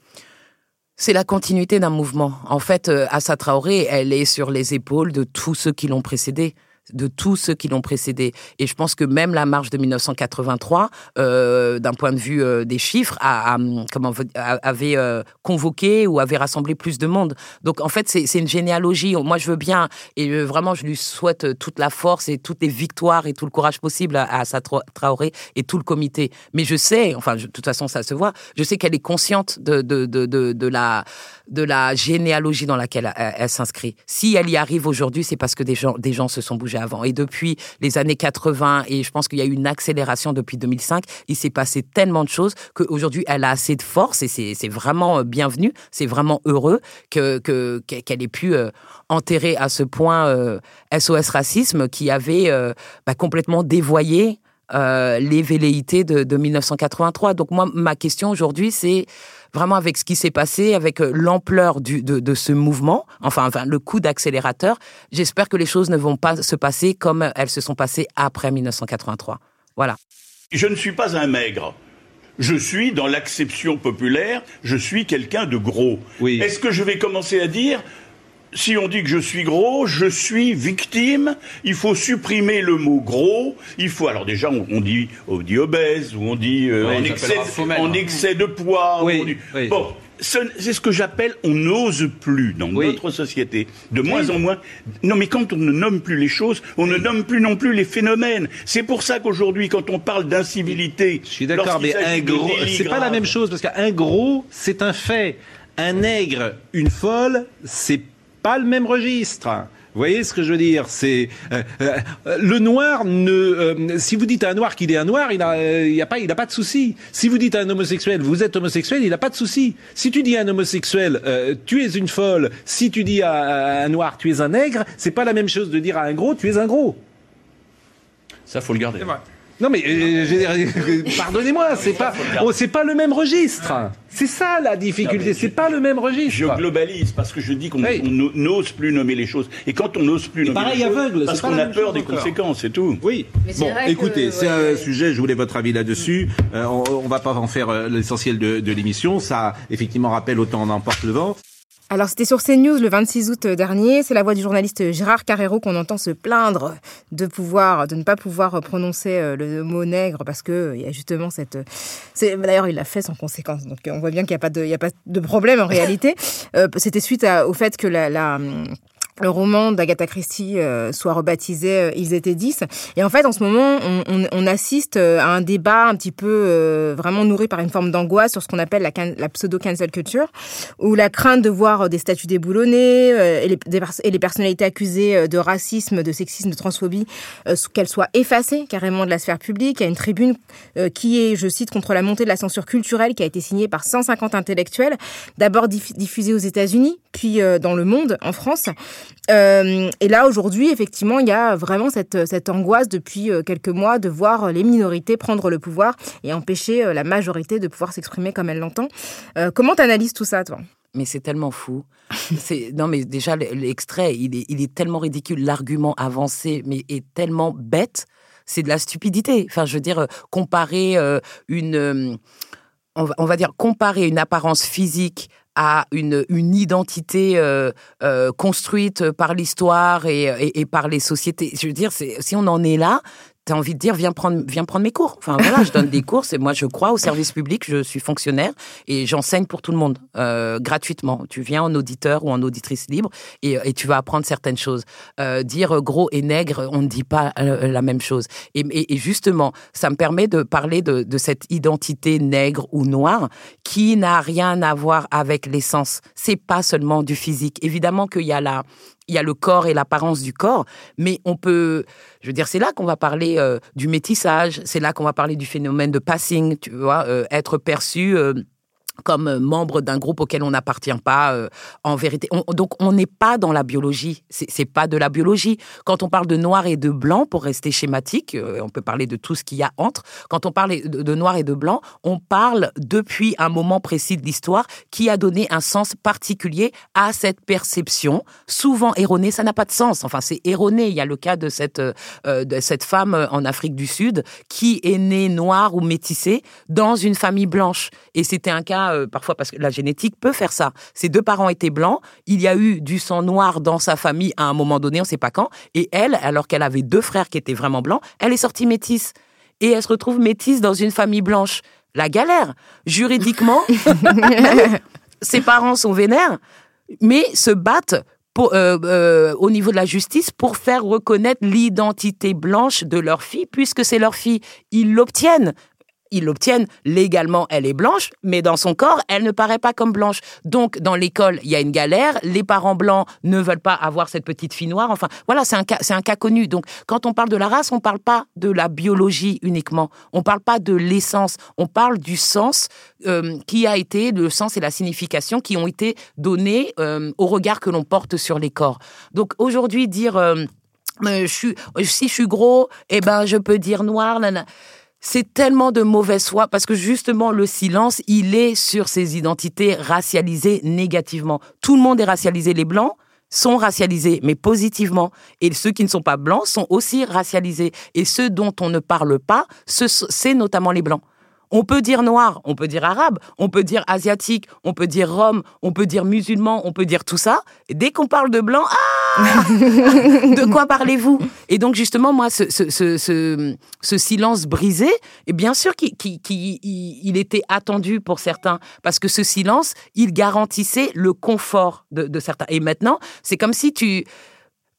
C'est la continuité d'un mouvement. En fait, euh, Assa Traoré, elle est sur les épaules de tous ceux qui l'ont précédée de tous ceux qui l'ont précédé. Et je pense que même la marche de 1983, euh, d'un point de vue euh, des chiffres, a, comment, avait euh, convoqué ou avait rassemblé plus de monde. Donc en fait, c'est une généalogie. Moi, je veux bien, et vraiment, je lui souhaite toute la force et toutes les victoires et tout le courage possible à, à Traoré et tout le comité. Mais je sais, enfin, de toute façon, ça se voit, je sais qu'elle est consciente de, de, de, de, la de la généalogie dans laquelle elle, s'inscrit. Si elle y arrive aujourd'hui, c'est parce que des gens, des gens se sont bougés Et depuis les années 80, et je pense qu'il y a eu une accélération depuis 2005, il s'est passé tellement de choses qu'aujourd'hui, elle a assez de force et c'est vraiment euh, bienvenu, c'est vraiment heureux que qu'elle ait pu euh, enterrer à ce point SOS euh, Racisme qui avait bah, complètement dévoyé les velléités de 1983. Donc moi, ma question aujourd'hui, c'est vraiment avec ce qui s'est passé, avec euh, l'ampleur de, de, ce mouvement, enfin, enfin le coup d'accélérateur, j'espère que les choses ne vont pas se passer comme elles se sont passées après 1983. Voilà. Je ne suis pas un maigre. Je suis, dans l'acception populaire, je suis quelqu'un de gros. Oui. Est-ce que je vais commencer à dire si on dit que je suis gros, je suis victime. Il faut supprimer le mot gros. Il faut alors déjà on, dit on dit obèse ou on dit euh, en, excès, de poids. Bon, c'est ce que j'appelle on n'ose plus dans notre société. De moins en moins. Non, mais quand on ne nomme plus les choses, on ne nomme plus non plus les phénomènes. C'est pour ça qu'aujourd'hui, quand on parle d'incivilité, je suis d'accord, mais un gros, c'est pas la même chose parce qu'un gros, c'est un fait. Un nègre, une folle, c'est le même registre. Vous voyez ce que je veux dire? C'est euh, euh, le noir ne. Euh, si vous dites à un noir qu'il est un noir, il a, il a pas, il a pas de souci. Si vous dites à un homosexuel, vous êtes homosexuel, il n'a pas de souci. Si tu dis à un homosexuel, tu es une folle. Si tu dis à, un noir, tu es un nègre, c'est pas la même chose de dire à un gros, tu es un gros. Ça, faut le garder. Non mais pardonnez-moi, c'est pas oh, c'est pas le même registre. C'est ça la difficulté, c'est pas le même registre. Je globalise parce que je dis qu'on n'ose plus nommer les choses. Et quand on n'ose plus nommer les choses, parce qu'on a peur des conséquences, c'est tout. Oui. bon, écoutez, c'est un sujet, je voulais votre avis là-dessus. Euh, on, on, va pas en faire euh, l'essentiel de, de l'émission. Ça, effectivement, rappelle autant on emporte le vent. Alors c'était sur CNews le 26 août dernier, c'est la voix du journaliste Gérard Carrero qu'on entend se plaindre de pouvoir de ne pas pouvoir prononcer euh, le mot nègre parce que euh, il y a justement cette c'est d'ailleurs il l'a fait sans conséquence. Donc on voit bien qu'il n'y a pas de il y a pas de problème en réalité. Euh, c'était suite au fait que la, la le roman d'Agatha Christie euh, soit rebaptisé euh, Ils étaient dix. Et en fait, en ce moment, on, on, on assiste euh, à un débat un petit peu euh, vraiment nourri par une forme d'angoisse sur ce qu'on appelle la, la pseudo-cancel culture, où la crainte de voir des statuts déboulonnés et les, et, les, personnalités accusées de racisme, de sexisme, de transphobie, qu'elles soient effacées carrément de la sphère publique. Il y a une tribune qui est, je cite, contre la montée de la censure culturelle qui a été signée par 150 intellectuels, d'abord diffusée aux États-Unis, puis dans le monde, en France. Euh, et là, aujourd'hui, effectivement, il y a vraiment cette, cette angoisse depuis euh, quelques mois de voir les minorités prendre le pouvoir et empêcher euh, la majorité de pouvoir s'exprimer comme elle l'entend. Euh, comment t'analyses tout ça, toi? Mais c'est tellement fou. non, mais déjà l'extrait, il est, il est tellement ridicule. L'argument avancé, mais est tellement bête. C'est de la stupidité. Enfin, je veux dire, comparer une on va, dire, comparer une apparence physique à une, identité euh, euh, construite par l'histoire et, et, par les sociétés. Je veux dire, si on en est là, tu as envie de dire viens prendre viens prendre mes cours. Enfin voilà, je donne des cours, et moi je crois au service public, je suis fonctionnaire et j'enseigne pour tout le monde euh, gratuitement. Tu viens en auditeur ou en auditrice libre et, et tu vas apprendre certaines choses. Euh, dire gros et nègre, on ne dit pas euh, la même chose. Et, et, justement, ça me permet de parler de, de cette identité nègre ou noire qui n'a rien à voir avec l'essence. C'est pas seulement du physique. Évidemment qu'il y a la il y a le corps et l'apparence du corps, mais on peut, je veux dire, c'est là qu'on va parler euh, du métissage, c'est là qu'on va parler du phénomène de passing, tu vois, euh, être perçu. Euh, comme euh, membre d'un groupe auquel on n'appartient pas euh, en vérité. donc on n'est pas dans la biologie, c'est pas de la biologie. Quand on parle de noir et de blanc, pour rester schématique, euh, on peut parler de tout ce qu'il y a entre. Quand on parle de, noir et de blanc, on parle depuis un moment précis de l'histoire qui a donné un sens particulier à cette perception, souvent erronée. Ça n'a pas de sens. Enfin, c'est erroné. Il y a le cas de cette de cette femme en Afrique du Sud qui est née noire ou métissée dans une famille blanche, et c'était un cas euh, parfois parce que la génétique peut faire ça. Ses deux parents étaient blancs, il y a eu du sang noir dans sa famille à un moment donné, on ne sait pas quand, et elle, alors qu'elle avait deux frères qui étaient vraiment blancs, elle est sortie métisse. Et elle se retrouve métisse dans une famille blanche. La galère. Juridiquement, ses parents sont vénères, mais se battent euh, euh, au niveau de la justice pour faire reconnaître l'identité blanche de leur fille, puisque c'est leur fille. Ils l'obtiennent ils l'obtiennent légalement, elle est blanche, mais dans son corps, elle ne paraît pas comme blanche. Donc, dans l'école, il y a une galère. Les parents blancs ne veulent pas avoir cette petite fille noire. Enfin, voilà, c'est un cas, c'est un cas connu. Donc, quand on parle de la race, on parle pas de la biologie uniquement. On parle pas de l'essence. On parle du sens euh, qui a été, le sens et la signification qui ont été donnés euh, au regard que l'on porte sur les corps. Donc, aujourd'hui, dire euh, si je suis gros, eh ben, je peux dire noir c'est tellement de mauvaise foi parce que justement le silence, il est sur ces identités racialisées négativement. Tout le monde est racialisé, les blancs sont racialisés, mais positivement. Et ceux qui ne sont pas blancs sont aussi racialisés. Et ceux dont on ne parle pas, c'est notamment les blancs. On peut dire noir, on peut dire arabe, on peut dire asiatique, on peut dire rome, on peut dire musulman, on peut dire tout ça. dès qu'on parle de blanc, ah De quoi parlez-vous? Et donc justement, moi, ce, ce, silence brisé, et bien sûr qu'il était attendu pour certains, parce que ce silence, il garantissait le confort de certains. Et maintenant, c'est comme si tu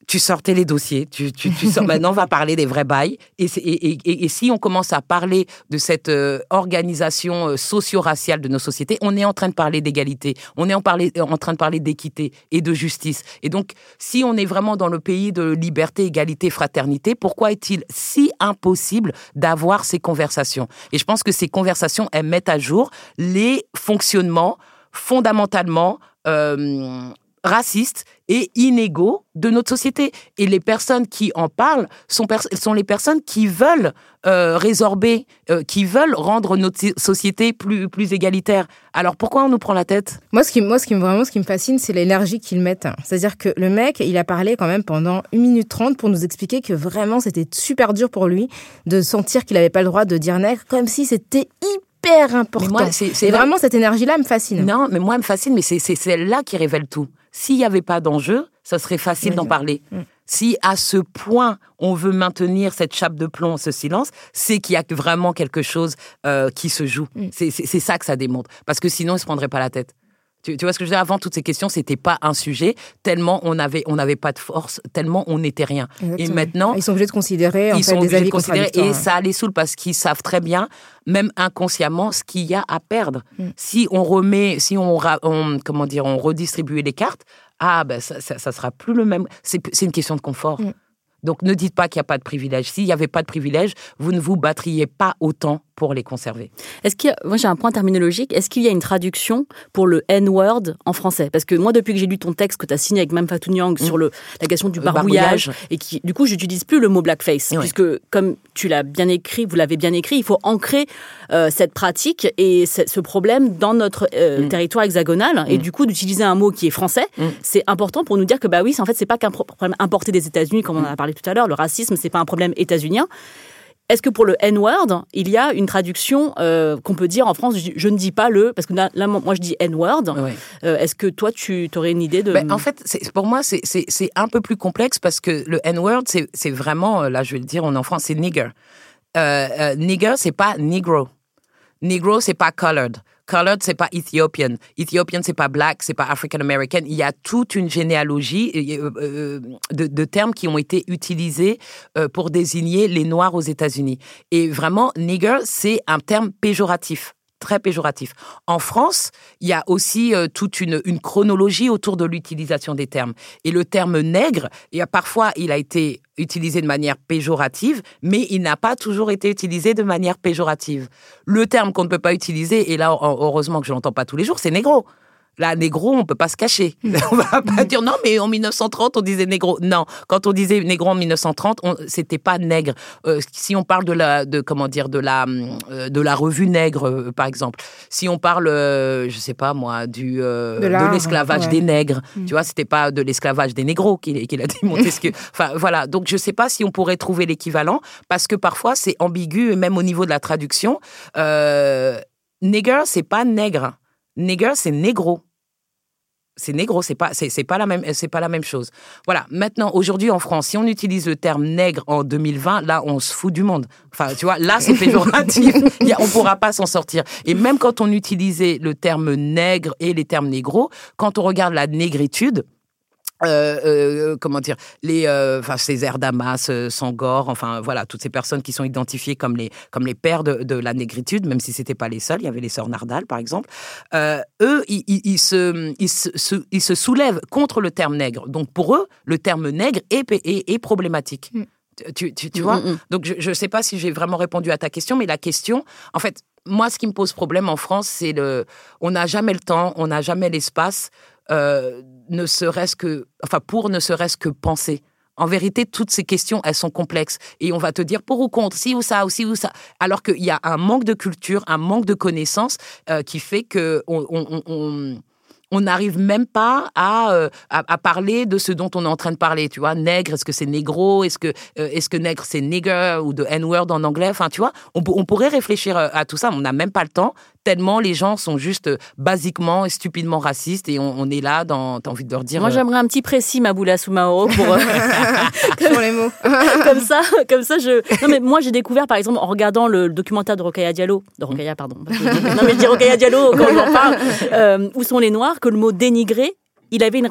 tu sortais les dossiers, tu, tu, tu sors, maintenant on va parler des vrais bails. Et, et, et, si on commence à parler de cette euh, organisation euh, socio-raciale de nos sociétés, on est en train de parler d'égalité, on est en, parler, en train de parler d'équité et de justice. Et donc, si on est vraiment dans le pays de liberté, égalité, fraternité, pourquoi est-il si impossible d'avoir ces conversations? Et je pense que ces conversations, elles mettent à jour les fonctionnements fondamentalement euh, racistes et inégaux de notre société. Et les personnes qui en parlent sont, sont les personnes qui veulent euh, résorber, euh, qui veulent rendre notre société plus, plus égalitaire. Alors pourquoi on nous prend la tête? Moi, ce qui, moi, ce qui vraiment, ce qui me fascine, c'est l'énergie qu'ils mettent. C'est-à-dire que le mec, il a parlé quand même pendant 1 minute 30 pour nous expliquer que vraiment, c'était super dur pour lui de sentir qu'il n'avait pas le droit de dire nègre, comme si c'était hyper important. c'est vraiment cette énergie-là me fascine. Non, mais moi, elle me fascine, mais c'est celle-là qui révèle tout. S'il n'y avait pas d'enjeu, ça serait facile d'en parler. Mm. Si à ce point on veut maintenir cette chape de plomb, ce silence, c'est qu'il y a vraiment quelque chose euh, qui se joue. Mm. C'est ça que ça démontre. Parce que sinon, ils se prendraient pas la tête. Tu, vois ce que je veux dire? Avant toutes ces questions, c'était pas un sujet tellement on avait on n'avait pas de force, tellement on n'était rien. Et maintenant, ils sont obligés de considérer en ils fait, sont des avis de considérer, et ça les saoule parce qu'ils savent très bien, même inconsciemment, ce qu'il y a à perdre. Mm. Si on remet, si on, comment dire, on redistribue les cartes, ah ben ça, ça, sera plus le même. C'est une question de confort. Mm. Donc ne dites pas qu'il n'y a pas de privilège. S'il n'y avait pas de privilège, vous ne vous battriez pas autant pour les conserver. Est-ce qu'il moi j'ai un point terminologique, est-ce qu'il y a une traduction pour le N-word en français? Parce que moi depuis que j'ai lu ton texte que tu as signé avec Mme Fatou Nyang sur le, la question du barbouillage, et qui du coup j'utilise plus le mot blackface puisque comme tu l'as bien écrit, vous l'avez bien écrit, il faut ancrer euh, cette pratique et ce problème dans notre euh, mm. territoire hexagonal. Et mm. du coup d'utiliser un mot qui est français, mm. c'est important pour nous dire que bah oui, en fait c'est pas qu'un problème importé des États-Unis comme on en a parlé tout à l'heure, le racisme c'est pas un problème états-unien est-ce que pour le N-word, il y a une traduction euh, qu'on peut dire en France je, ne dis pas le, parce que là, moi je dis N-word. Euh, est-ce que toi, tu aurais une idée de. Ben, en fait, pour moi, c'est un peu plus complexe parce que le N-word, c'est vraiment, là je vais le dire en France, c'est nigger. Euh, nigger, c'est pas negro. Negro, c'est pas colored. Colored, c'est pas Ethiopian. Ethiopian, c'est pas black, c'est pas African American. Il y a toute une généalogie euh, euh, de, termes qui ont été utilisés euh, pour désigner les Noirs aux États-Unis. Et vraiment, nigger, c'est un terme péjoratif très péjoratif. En France, il y a aussi euh, toute une, chronologie autour de l'utilisation des termes. Et le terme nègre, il y a parfois, il a été utilisé de manière péjorative, mais il n'a pas toujours été utilisé de manière péjorative. Le terme qu'on ne peut pas utiliser, et là, heureusement que je l'entends pas tous les jours, c'est négro. Là, négro, on peut pas se cacher. on va pas dire non, mais en 1930, on disait négro. Non, quand on disait négro en 1930, c'était pas nègre. Euh, si on parle de la, de comment dire, de la, euh, de la revue nègre, euh, par exemple. Si on parle, je sais pas moi, du de l'esclavage des nègres, mm. tu vois, c'était pas de l'esclavage des négros qu'il qu'il a dit Montesquieu. enfin voilà. Donc je sais pas si on pourrait trouver l'équivalent parce que parfois c'est ambigu, même au niveau de la traduction. Euh, nègre, c'est pas nègre. Nègre, c'est négro c'est négro, c'est pas, c'est, pas la même, c'est pas la même chose. Voilà. Maintenant, aujourd'hui en France, si on utilise le terme nègre en 2020, là, on se fout du monde. Enfin, tu vois, là, c'est péjoratif. on pourra pas s'en sortir. Et même quand on utilisait le terme nègre et les termes négro, quand on regarde la négritude, euh, euh, comment dire les euh, enfin Césaire Damas Sangor enfin voilà toutes ces personnes qui sont identifiées comme les comme les pères de, de la négritude même si c'était pas les seuls il y avait les sœurs Nardal par exemple eux ils, ils, se, ils, se, ils se soulèvent contre le terme nègre. Donc pour eux le terme nègre est, est, est problématique. Mm. tu, tu, tu, vois mm, mm, donc je ne sais pas si j'ai vraiment répondu à ta question mais la question en fait moi ce qui me pose problème en France c'est le on n'a jamais le temps on n'a jamais l'espace euh, ne serait-ce que, enfin, pour ne serait-ce que penser. En vérité, toutes ces questions, elles sont complexes. Et on va te dire pour ou contre, si ou ça, ou si ou ça. Alors qu'il y a un manque de culture, un manque de connaissances euh, qui fait que on on n'arrive même pas euh, à, à, parler de ce dont on est en train de parler. Tu vois, nègre, est-ce que c'est négro? Est-ce que, euh, est-ce que nègre, c'est nigger ou de N-word en anglais? Enfin, tu vois, on, on, pourrait réfléchir euh, à tout ça. On n'a même pas le temps, tellement les gens sont juste basiquement et stupidement racistes et on, est là, dans, t'as envie de leur dire. Moi, j'aimerais un petit précis, Maboula Soumaoro, pour. pour les mots. comme ça, comme ça, je. Non, mais moi, j'ai découvert, par exemple, en regardant le documentaire de Rokaya Diallo, de Rokaya, pardon. non, mais je dis Rokaya Diallo quand j'en parle, où sont les Noirs que le mot dénigré il avait une,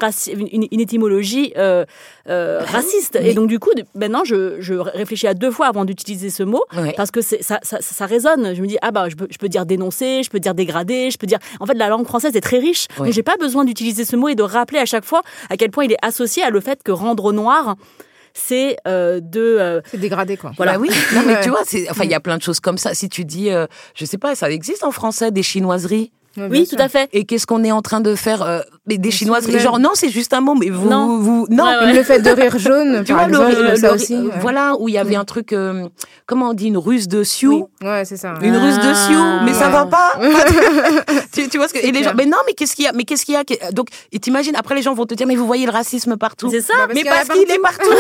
une, étymologie euh, euh, raciste. Et donc, du coup, maintenant, je, réfléchis à deux fois avant d'utiliser ce mot, parce que ça, ça, résonne. Je me dis, ah bah, je peux, dire dénoncer, je peux dire dégrader, je peux dire... En fait, la langue française est très riche, donc j'ai pas besoin d'utiliser ce mot et de rappeler à chaque fois à quel point il est associé à le fait que rendre noir c'est euh, de c'est dégradé quoi. voilà. Bah oui. Non mais tu vois enfin il y a plein de choses comme ça. Si tu dis je sais pas ça existe en français des chinoiseries? Oui, tout à fait. Et qu'est-ce qu'on est en train de faire Des chinoises Genre, non, c'est juste un mot, mais vous. Non, vous, non. Le fait de rire jaune, tu vois, le, ça aussi. Voilà, où il y avait un truc, euh, comment on dit, une ruse de Sioux. Ouais, c'est ça. Une ruse de Sioux, mais ça va pas. tu, vois ce que. Et les gens, mais non, mais qu'est-ce qu'il y a Mais qu'est-ce qu'il y a Donc, et t'imagines, après, les gens vont te dire, mais vous voyez le racisme partout. C'est ça. Bah, mais parce qu'il est partout.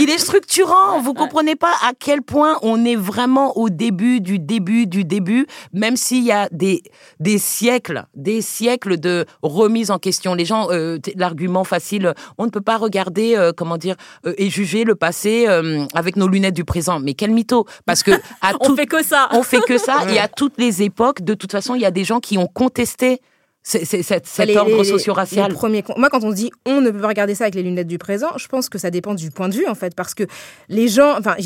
il est structurant. Vous comprenez pas à quel point on est vraiment au début du début du début, même s'il y a des, des siècles, des siècles de remise en question. Les gens, euh, l'argument facile, on ne peut pas regarder, euh, comment dire, euh, et juger le passé avec nos lunettes du présent. Mais quel mytho Parce que à on fait que ça. On fait que ça. et à toutes les époques, de toute façon, il y a des gens qui ont contesté c'est cet, cet ordre socio-racial. Moi, quand on dit on ne peut pas regarder ça avec les lunettes du présent, je pense que ça dépend du point de vue, en fait, parce que les gens, enfin,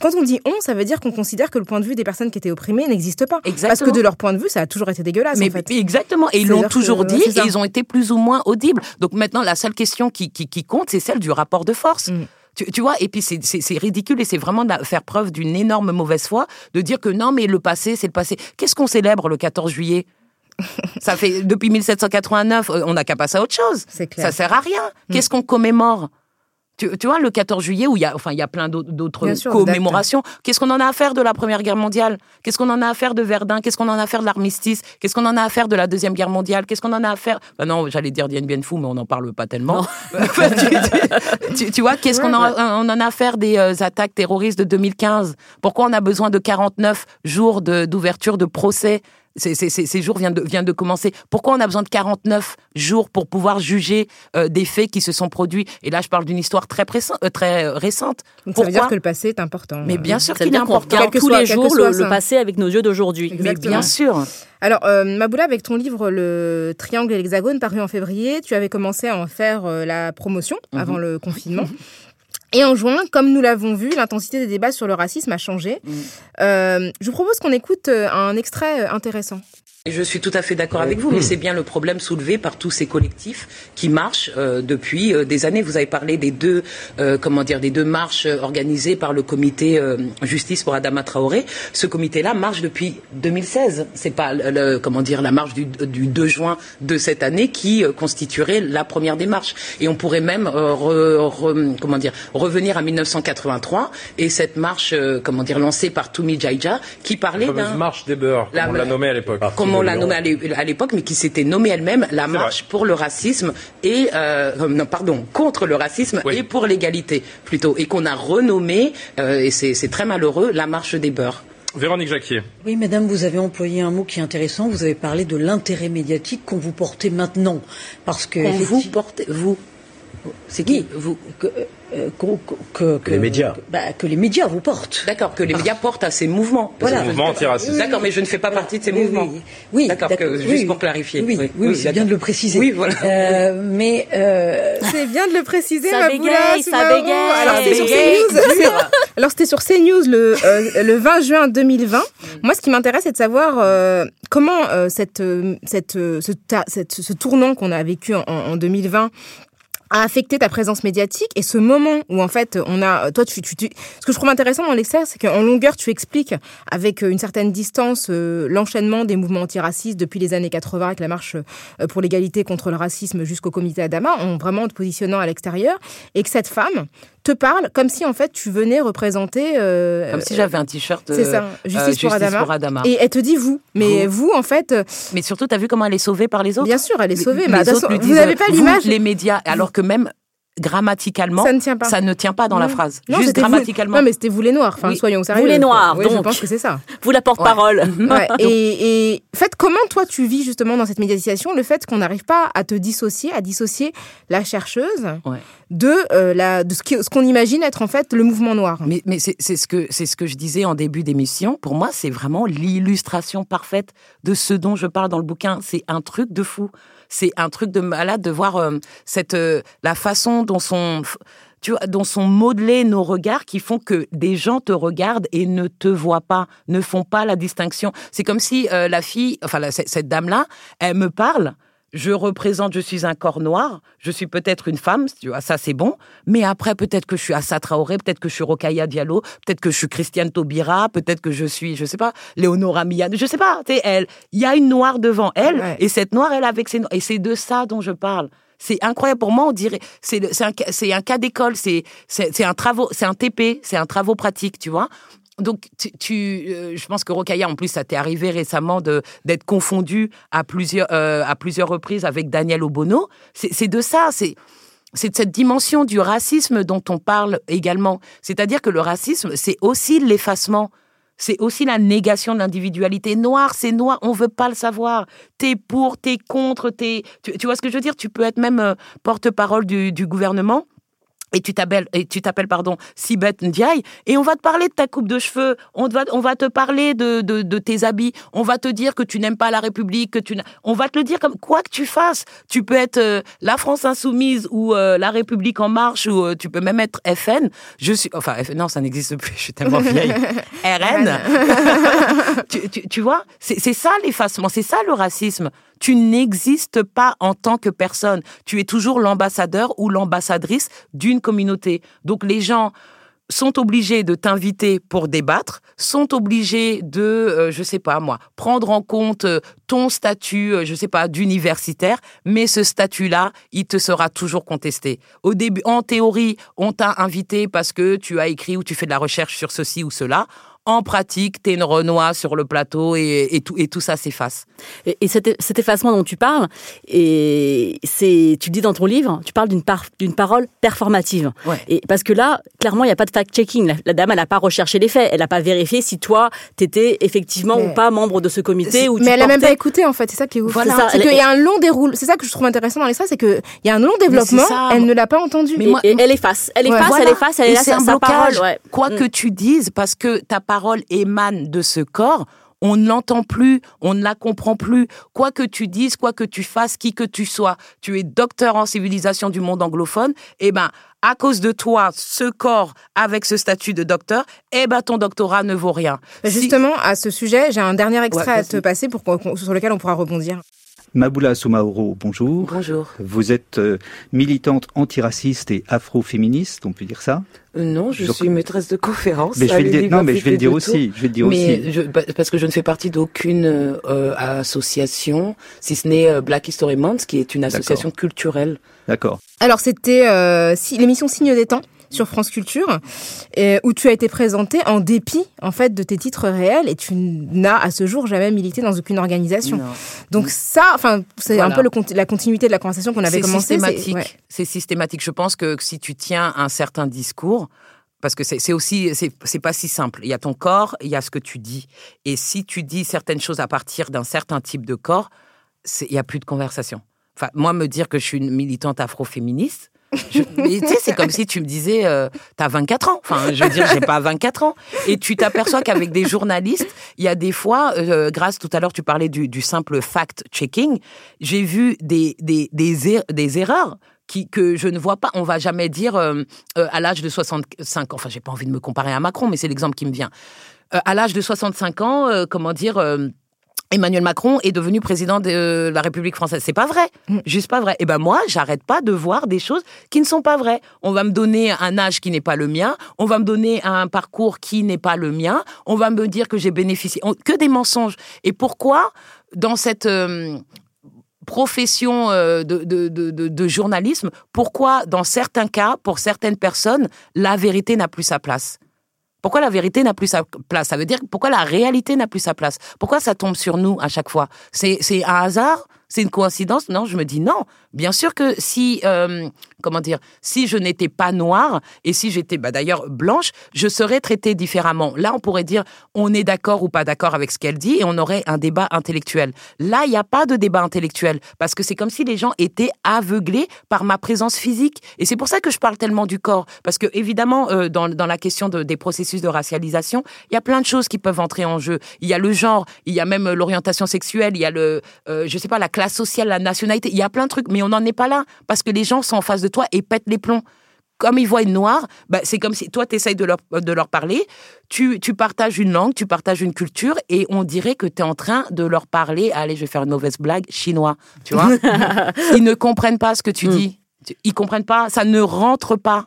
quand on dit on, ça veut dire qu'on considère que le point de vue des personnes qui étaient opprimées n'existe pas. Exactement. Parce que de leur point de vue, ça a toujours été dégueulasse. Mais, en fait. Exactement. Et ils l'ont toujours dit et ils ont été plus ou moins audibles. Donc maintenant, la seule question qui, qui, qui compte, c'est celle du rapport de force. Mm. Tu, tu, vois, et puis c'est ridicule et c'est vraiment faire preuve d'une énorme mauvaise foi de dire que non, mais le passé, c'est le passé. Qu'est-ce qu'on célèbre le 14 juillet? ça fait depuis 1789, euh, on n'a qu'à passer à autre chose. Clair. Ça sert à rien. Mm. Qu'est-ce qu'on commémore? Tu, vois, le 14 juillet, où il y a, enfin, il y a plein d'autres commémorations. Qu'est-ce qu'on en a à faire de la Première Guerre mondiale? Qu'est-ce qu'on en a à faire de Verdun? Qu'est-ce qu'on en a à faire de l'armistice? Qu'est-ce qu'on en a à faire de la Deuxième Guerre mondiale? Qu'est-ce qu'on en a à faire? Bah Non, j'allais dire Dien Bien Phu, mais on n'en parle pas tellement. tu, vois, qu'est-ce qu'on en, on en a à faire des euh, attaques terroristes de 2015 Pourquoi on a besoin de 49 jours d'ouverture de, procès? Ces, jours viennent de, viennent de commencer. Pourquoi on a besoin de 49 jours pour pouvoir juger euh, des faits qui se sont produits? Et là, je parle d'une histoire très, euh, très euh, récente. Donc ça veut dire que le passé est important. Mais bien sûr qu'il est important. regarde tous les jours le, passé avec nos yeux d'aujourd'hui. Mais bien sûr. Alors, Maboula, avec ton livre Le Triangle et l'Hexagone, paru en février, tu avais commencé à en faire la promotion avant mhm. le confinement. Et en juin, comme nous l'avons vu, l'intensité des débats sur le racisme a changé. Mm. Euh, je vous propose qu'on écoute euh, un extrait euh, intéressant. Je suis tout à fait d'accord avec vous, mais c'est bien le problème soulevé par tous ces collectifs qui marchent euh, depuis euh, des années. Vous avez parlé des deux, euh, comment dire, des deux marches organisées par le comité justice pour Adama Traoré. Ce comité-là marche depuis 2016. C'est pas, le, comment dire, la marche du, du, 2 juin de cette année qui constituerait la première démarche. Et on pourrait même, comment dire, revenir à 1983 et cette marche, comment dire, lancée par Toumi Jaija, qui parlait d'un marche des beurs, comme on l'a nommé à l'époque on l'a nommée à l'époque, mais qui s'était nommée elle-même la marche pour le racisme et euh, non, pardon contre le racisme et pour l'égalité plutôt, et qu'on a renommé euh, et c'est très malheureux la marche des beurs. Véronique Jacquier. Oui, madame, vous avez employé un mot qui est intéressant. Vous avez parlé de l'intérêt médiatique qu'on vous portait maintenant. Parce que. vous portez, vous. C'est qui Vous. Euh, que, les médias. Bah, que les médias vous portent. D'accord, que les médias portent à ces mouvements. Voilà. Mouvements antiracistes. D'accord, mais je ne fais pas partie de ces mouvements. Oui, d'accord, juste pour clarifier. Oui, oui, c'est bien de le préciser. Oui, voilà. Euh, mais euh... c'est bien de le préciser. Ça bégaye, ça bégaye. Alors c'était sur CNews. Alors c'était sur CNews le euh, le 20 juin 2020. Moi, ce qui m'intéresse, c'est de savoir euh, comment cette cette ce, cette ce tournant qu'on a vécu en, en 2020 a affecté ta présence médiatique et ce moment où en fait on a toi tu, tu, tu... ce que je trouve intéressant dans l'extrait c'est qu'en longueur tu expliques avec euh, une certaine distance euh, l'enchaînement des mouvements antiracistes depuis les années 80 avec la marche euh, pour l'égalité contre le racisme jusqu'au comité Adama en vraiment te positionnant à l'extérieur et que cette femme te parle comme si en fait tu venais représenter. Euh, comme si j'avais un t-shirt. c'est ça, euh, justice, pour, Adama. Et elle te dit vous, mais vous, en fait. Euh, mais surtout, tu as vu comment elle est sauvée par les autres? Bien sûr, elle est sauvée. Mais, vous n'avez pas l'image. Les médias, alors que même grammatiquement, ça ne tient pas, ça ne tient pas dans la phrase. Juste grammaticalement. Non, mais c'était vous les noirs. Enfin, soyons sérieux. Vous les noirs. donc. Je pense que c'est ça. Vous la porte-parole. Ouais. et, et fait, comment toi tu vis justement dans cette médiatisation le fait qu'on n'arrive pas à te dissocier, à dissocier la chercheuse de euh, la de ce qu'on imagine être en fait le mouvement noir. Mais, mais c'est ce que ce que je disais en début d'émission. Pour moi, c'est vraiment l'illustration parfaite de ce dont je parle dans le bouquin. C'est un truc de fou c'est un truc de malade de voir euh, cette euh, la façon dont sont tu vois, dont sont modelés nos regards qui font que des gens te regardent et ne te voient pas, ne font pas la distinction. C'est comme si euh, la fille, enfin cette dame-là, elle me parle, je représente, je suis un corps noir, je suis peut-être une femme, tu vois, ça c'est bon, mais après peut-être que je suis Assa Traoré, peut-être que je suis Rokaya Diallo, peut-être que je suis Christiane Taubira, peut-être que je suis, je sais pas, Léonora Mian, je sais pas, tu elle, il y a une noire devant elle, et cette noire, elle avec ses et c'est de ça dont je parle. C'est incroyable. Pour moi, on dirait, c'est un, un cas d'école, c'est un travaux, c'est un TP, c'est un travaux pratique, tu vois donc, tu, euh, je pense que Rokaya, en plus, ça t'est arrivé récemment d'être confondu à plusieurs, euh, à plusieurs reprises avec Daniel Obono. C'est de ça, c'est de cette dimension du racisme dont on parle également. C'est-à-dire que le racisme, c'est aussi l'effacement. C'est aussi la négation de l'individualité. Noir, c'est noir, on veut pas le savoir. T'es pour, t'es contre, t'es. Tu, tu, vois ce que je veux dire? Tu peux être même euh, porte-parole du, du gouvernement et tu t'appelles et tu t'appelles pardon Sibeth Ndiaye et on va te parler de ta coupe de cheveux, on va on va te parler de, de, de tes habits, on va te dire que tu n'aimes pas la République, que tu on va te le dire comme quoi que tu fasses, tu peux être euh, la France insoumise ou euh, la République en marche ou euh, tu peux même être FN. Je suis enfin non, ça n'existe plus, je suis tellement vieille. RN. tu, tu, tu vois, c'est ça l'effacement, c'est ça le racisme tu n'existes pas en tant que personne. Tu es toujours l'ambassadeur ou l'ambassadrice d'une communauté. Donc les gens sont obligés de t'inviter pour débattre, sont obligés de, euh, je sais pas moi, prendre en compte euh, ton statut, euh, je sais pas, d'universitaire, mais ce statut-là, il te sera toujours contesté. Au début, en théorie, on t'a invité parce que tu as écrit ou tu fais de la recherche sur ceci ou cela en pratique, t'es une Renoir sur le plateau et, tout, et tout ça s'efface. Et, cet, cet, effacement dont tu parles, et c'est, tu le dis dans ton livre, tu parles d'une, d'une parole performative. Et parce que là, clairement, il n'y a pas de fact-checking. La, dame, elle n'a pas recherché les faits. Elle n'a pas vérifié si toi, t'étais effectivement ou pas membre de ce comité. mais elle n'a même pas écouté, en fait. C'est ça qui est ouf. Voilà. C'est, qu'il y a un long déroule. C'est ça que je trouve intéressant dans l'histoire, c'est qu'il y a un long développement. Elle ne l'a pas entendu. Mais et, elle efface. Elle efface, elle efface, elle est là, c'est un blocage. Quoi mm. que tu dises, parce que ta parole émane de ce corps, on ne l'entend plus, on ne la comprend plus. Quoi que tu dises, quoi que tu fasses, qui que tu sois, tu es docteur en civilisation du monde anglophone, eh ben, à cause de toi, ce corps avec ce statut de docteur, eh ben, ton doctorat ne vaut rien. Justement, à ce sujet, j'ai un dernier extrait à te passer pour, sur lequel on pourra rebondir. Maboula Soumaoro, bonjour. Bonjour. Vous êtes euh, militante antiraciste et afroféministe, on peut dire ça? Euh, Non, je, suis maîtresse de conférence. Mais je vais le dire, non, mais je vais le dire aussi. Je vais le dire mais aussi. parce que je ne fais partie d'aucune euh, association, si ce n'est Black History Month, qui est une association culturelle. D'accord. Alors c'était si, l'émission Signe des temps sur France Culture, où tu as été présenté en dépit en fait de tes titres réels et tu n'as à ce jour jamais milité dans aucune organisation. Donc ça, enfin, c'est un peu le, la continuité de la conversation qu'on avait commencé. Systématique. C'est systématique. Je pense que si tu tiens un certain discours, parce que c'est aussi, c'est pas si simple. Il y a ton corps, il y a ce que tu dis. Et si tu dis certaines choses à partir d'un certain type de corps, il y a plus de conversation. Enfin, moi, me dire que je suis une militante afroféministe, tu sais, c'est comme si tu me disais, euh, t'as 24 ans. Enfin, je veux dire, j'ai pas 24 ans. Et tu t'aperçois qu'avec des journalistes, il y a des fois, euh, grâce tout à l'heure, tu parlais du, simple fact-checking, j'ai vu des, des, des, er, des erreurs qui, que je ne vois pas. On va jamais dire euh, à l'âge de 65 ans. Enfin, j'ai pas envie de me comparer à Macron, mais c'est l'exemple qui me vient. à l'âge de 65 ans, comment dire Emmanuel Macron est devenu président de la République française. C'est pas vrai. Mm. Juste pas vrai. Et eh ben moi, j'arrête pas de voir des choses qui ne sont pas vraies. On va me donner un âge qui n'est pas le mien. On va me donner un parcours qui n'est pas le mien. On va me dire que j'ai bénéficié. Que des mensonges. Et pourquoi, dans cette euh, profession euh, de, de, de, de, journalisme, pourquoi, dans certains cas, pour certaines personnes, la vérité n'a plus sa place? Pourquoi la vérité n'a plus sa place? Ça veut dire pourquoi la réalité n'a plus sa place? Pourquoi ça tombe sur nous à chaque fois? C'est un hasard? C'est une coïncidence? Non, je me dis non. Bien sûr que si, euh, comment dire, si je n'étais pas noire et si j'étais bah, d'ailleurs blanche, je serais traitée différemment. Là, on pourrait dire on est d'accord ou pas d'accord avec ce qu'elle dit et on aurait un débat intellectuel. Là, il n'y a pas de débat intellectuel parce que c'est comme si les gens étaient aveuglés par ma présence physique. Et c'est pour ça que je parle tellement du corps. Parce que, évidemment, euh, dans, dans, la question de, des processus de racialisation, il y a plein de choses qui peuvent entrer en jeu. Il y a le genre, il y a même l'orientation sexuelle, il y a le, euh, je sais pas, la classe la sociale, la nationalité, il y a plein de trucs, mais on n'en est pas là parce que les gens sont en face de toi et pètent les plombs. Comme ils voient une noire, bah, c'est comme si toi, tu essayes de leur, de leur parler, tu, tu, partages une langue, tu partages une culture, et on dirait que tu es en train de leur parler, allez, je vais faire une mauvaise blague, chinois, tu vois Ils ne comprennent pas ce que tu mm. dis. Ils comprennent pas, ça ne rentre pas.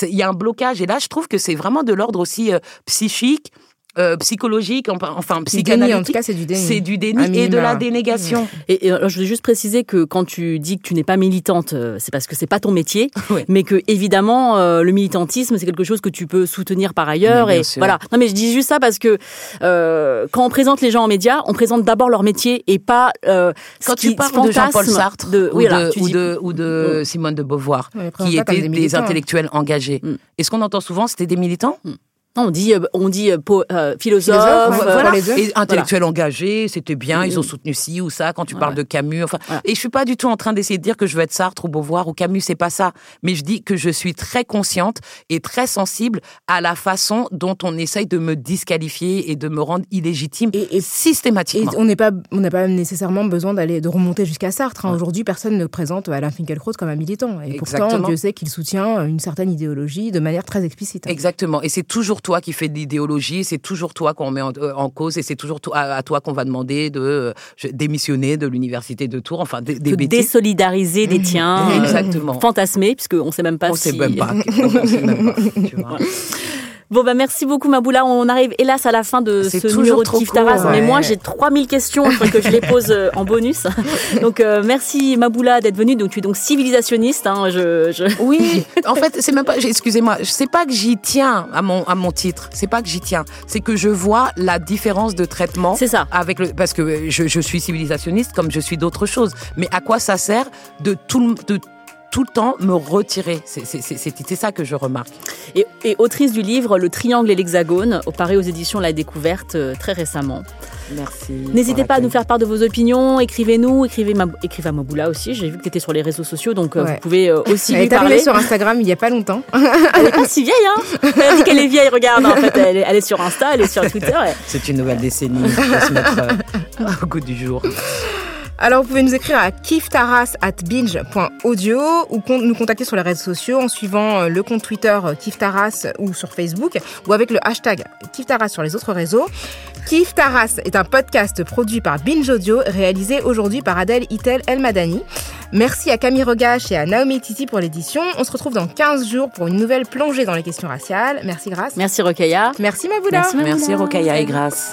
Il y a un blocage, et là, je trouve que c'est vraiment de l'ordre aussi euh, psychique, euh, psychologique, enfin psychanalytique. en tout cas, c'est du déni. C'est du déni et de la dénégation. Et, je voulais juste préciser que quand tu dis que tu n'es pas militante, euh, c'est parce que c'est pas ton métier, mais que évidemment euh, le militantisme c'est quelque chose que tu peux soutenir par ailleurs. et voilà. Non, mais je dis juste ça parce que quand on présente les gens en médias, on présente d'abord leur métier et pas quand tu parles de Jean-Paul Sartre de, ou, de, ou, de, mm. Simone de Beauvoir, qui étaient des, intellectuels engagés. Mm. Et ce qu'on entend souvent, c'était des militants? Mm. On dit, euh, on dit euh, euh, philosophe, voilà. et intellectuel engagé, c'était bien, ils ont soutenu ci ou ça. Quand tu parles de Camus, enfin, et je suis pas du tout en train d'essayer de dire que je veux être Sartre ou Beauvoir ou Camus, c'est pas ça. Mais je dis que je suis très consciente et très sensible à la façon dont on essaye de me disqualifier et de me rendre illégitime et, systématiquement. Et on n'est pas, on n'a pas nécessairement besoin d'aller de remonter jusqu'à Sartre. Hein. Aujourd'hui, personne ne présente Alain Finkielkraut comme un militant, et pourtant Dieu sait qu'il soutient une certaine idéologie de manière très explicite. Exactement, et c'est toujours toi qui fais de l'idéologie, c'est toujours toi qu'on met en, euh, cause et c'est toujours à, toi qu'on va demander de euh, démissionner de l'université de Tours, enfin des, de désolidariser des tiens, exactement, fantasmer puisque on sait même pas on si... sait même pas, on sait même pas tu vois. Bon, bah merci beaucoup, Maboula. On arrive hélas à la fin de ce numéro de Kif Taras. Mais moi, j'ai 3000 questions. Il que je les pose euh, en bonus. Donc, euh, merci, Maboula, d'être venue. Donc, tu es donc civilisationniste. Hein, je, Oui, en fait, c'est même pas. Excusez-moi, sais pas que j'y tiens à mon, à mon titre. C'est pas que j'y tiens. C'est que je vois la différence de traitement. C'est ça. Avec le, parce que je, je suis civilisationniste comme je suis d'autres choses. Mais à quoi ça sert de tout, de tout le temps me retirer. C'est ça que je remarque. Et, autrice du livre Le Triangle et l'Hexagone, au Paris aux éditions La Découverte, euh, très récemment. Merci. N'hésitez pas à nous faire part de vos opinions, écrivez-nous, écrivez, ma, écrivez à Maboula aussi. J'ai vu que tu étais sur les réseaux sociaux, donc euh, vous pouvez euh, aussi elle lui parler. sur Instagram il n'y a pas longtemps. elle est pas si vieille, hein Elle dit qu'elle est vieille, regarde. En fait, elle est, elle est sur Insta, elle est sur Twitter. C'est une nouvelle décennie. On se mettre au goût du jour. Alors vous pouvez nous écrire à kiftaras@binge.audio ou nous contacter sur les réseaux sociaux en suivant euh, le compte Twitter euh, Kiftaras ou sur Facebook ou avec le hashtag Kiftaras sur les autres réseaux. Kiftaras est un podcast produit par Binge Audio réalisé aujourd'hui par Adèle Itel El Madani. Merci à Camille Regache et à Naomi Titi pour l'édition. On se retrouve dans 15 jours pour une nouvelle plongée dans les questions raciales. Merci Grace. Merci Rokaya. Merci Maboula. Merci, Merci Rokaya et Grace.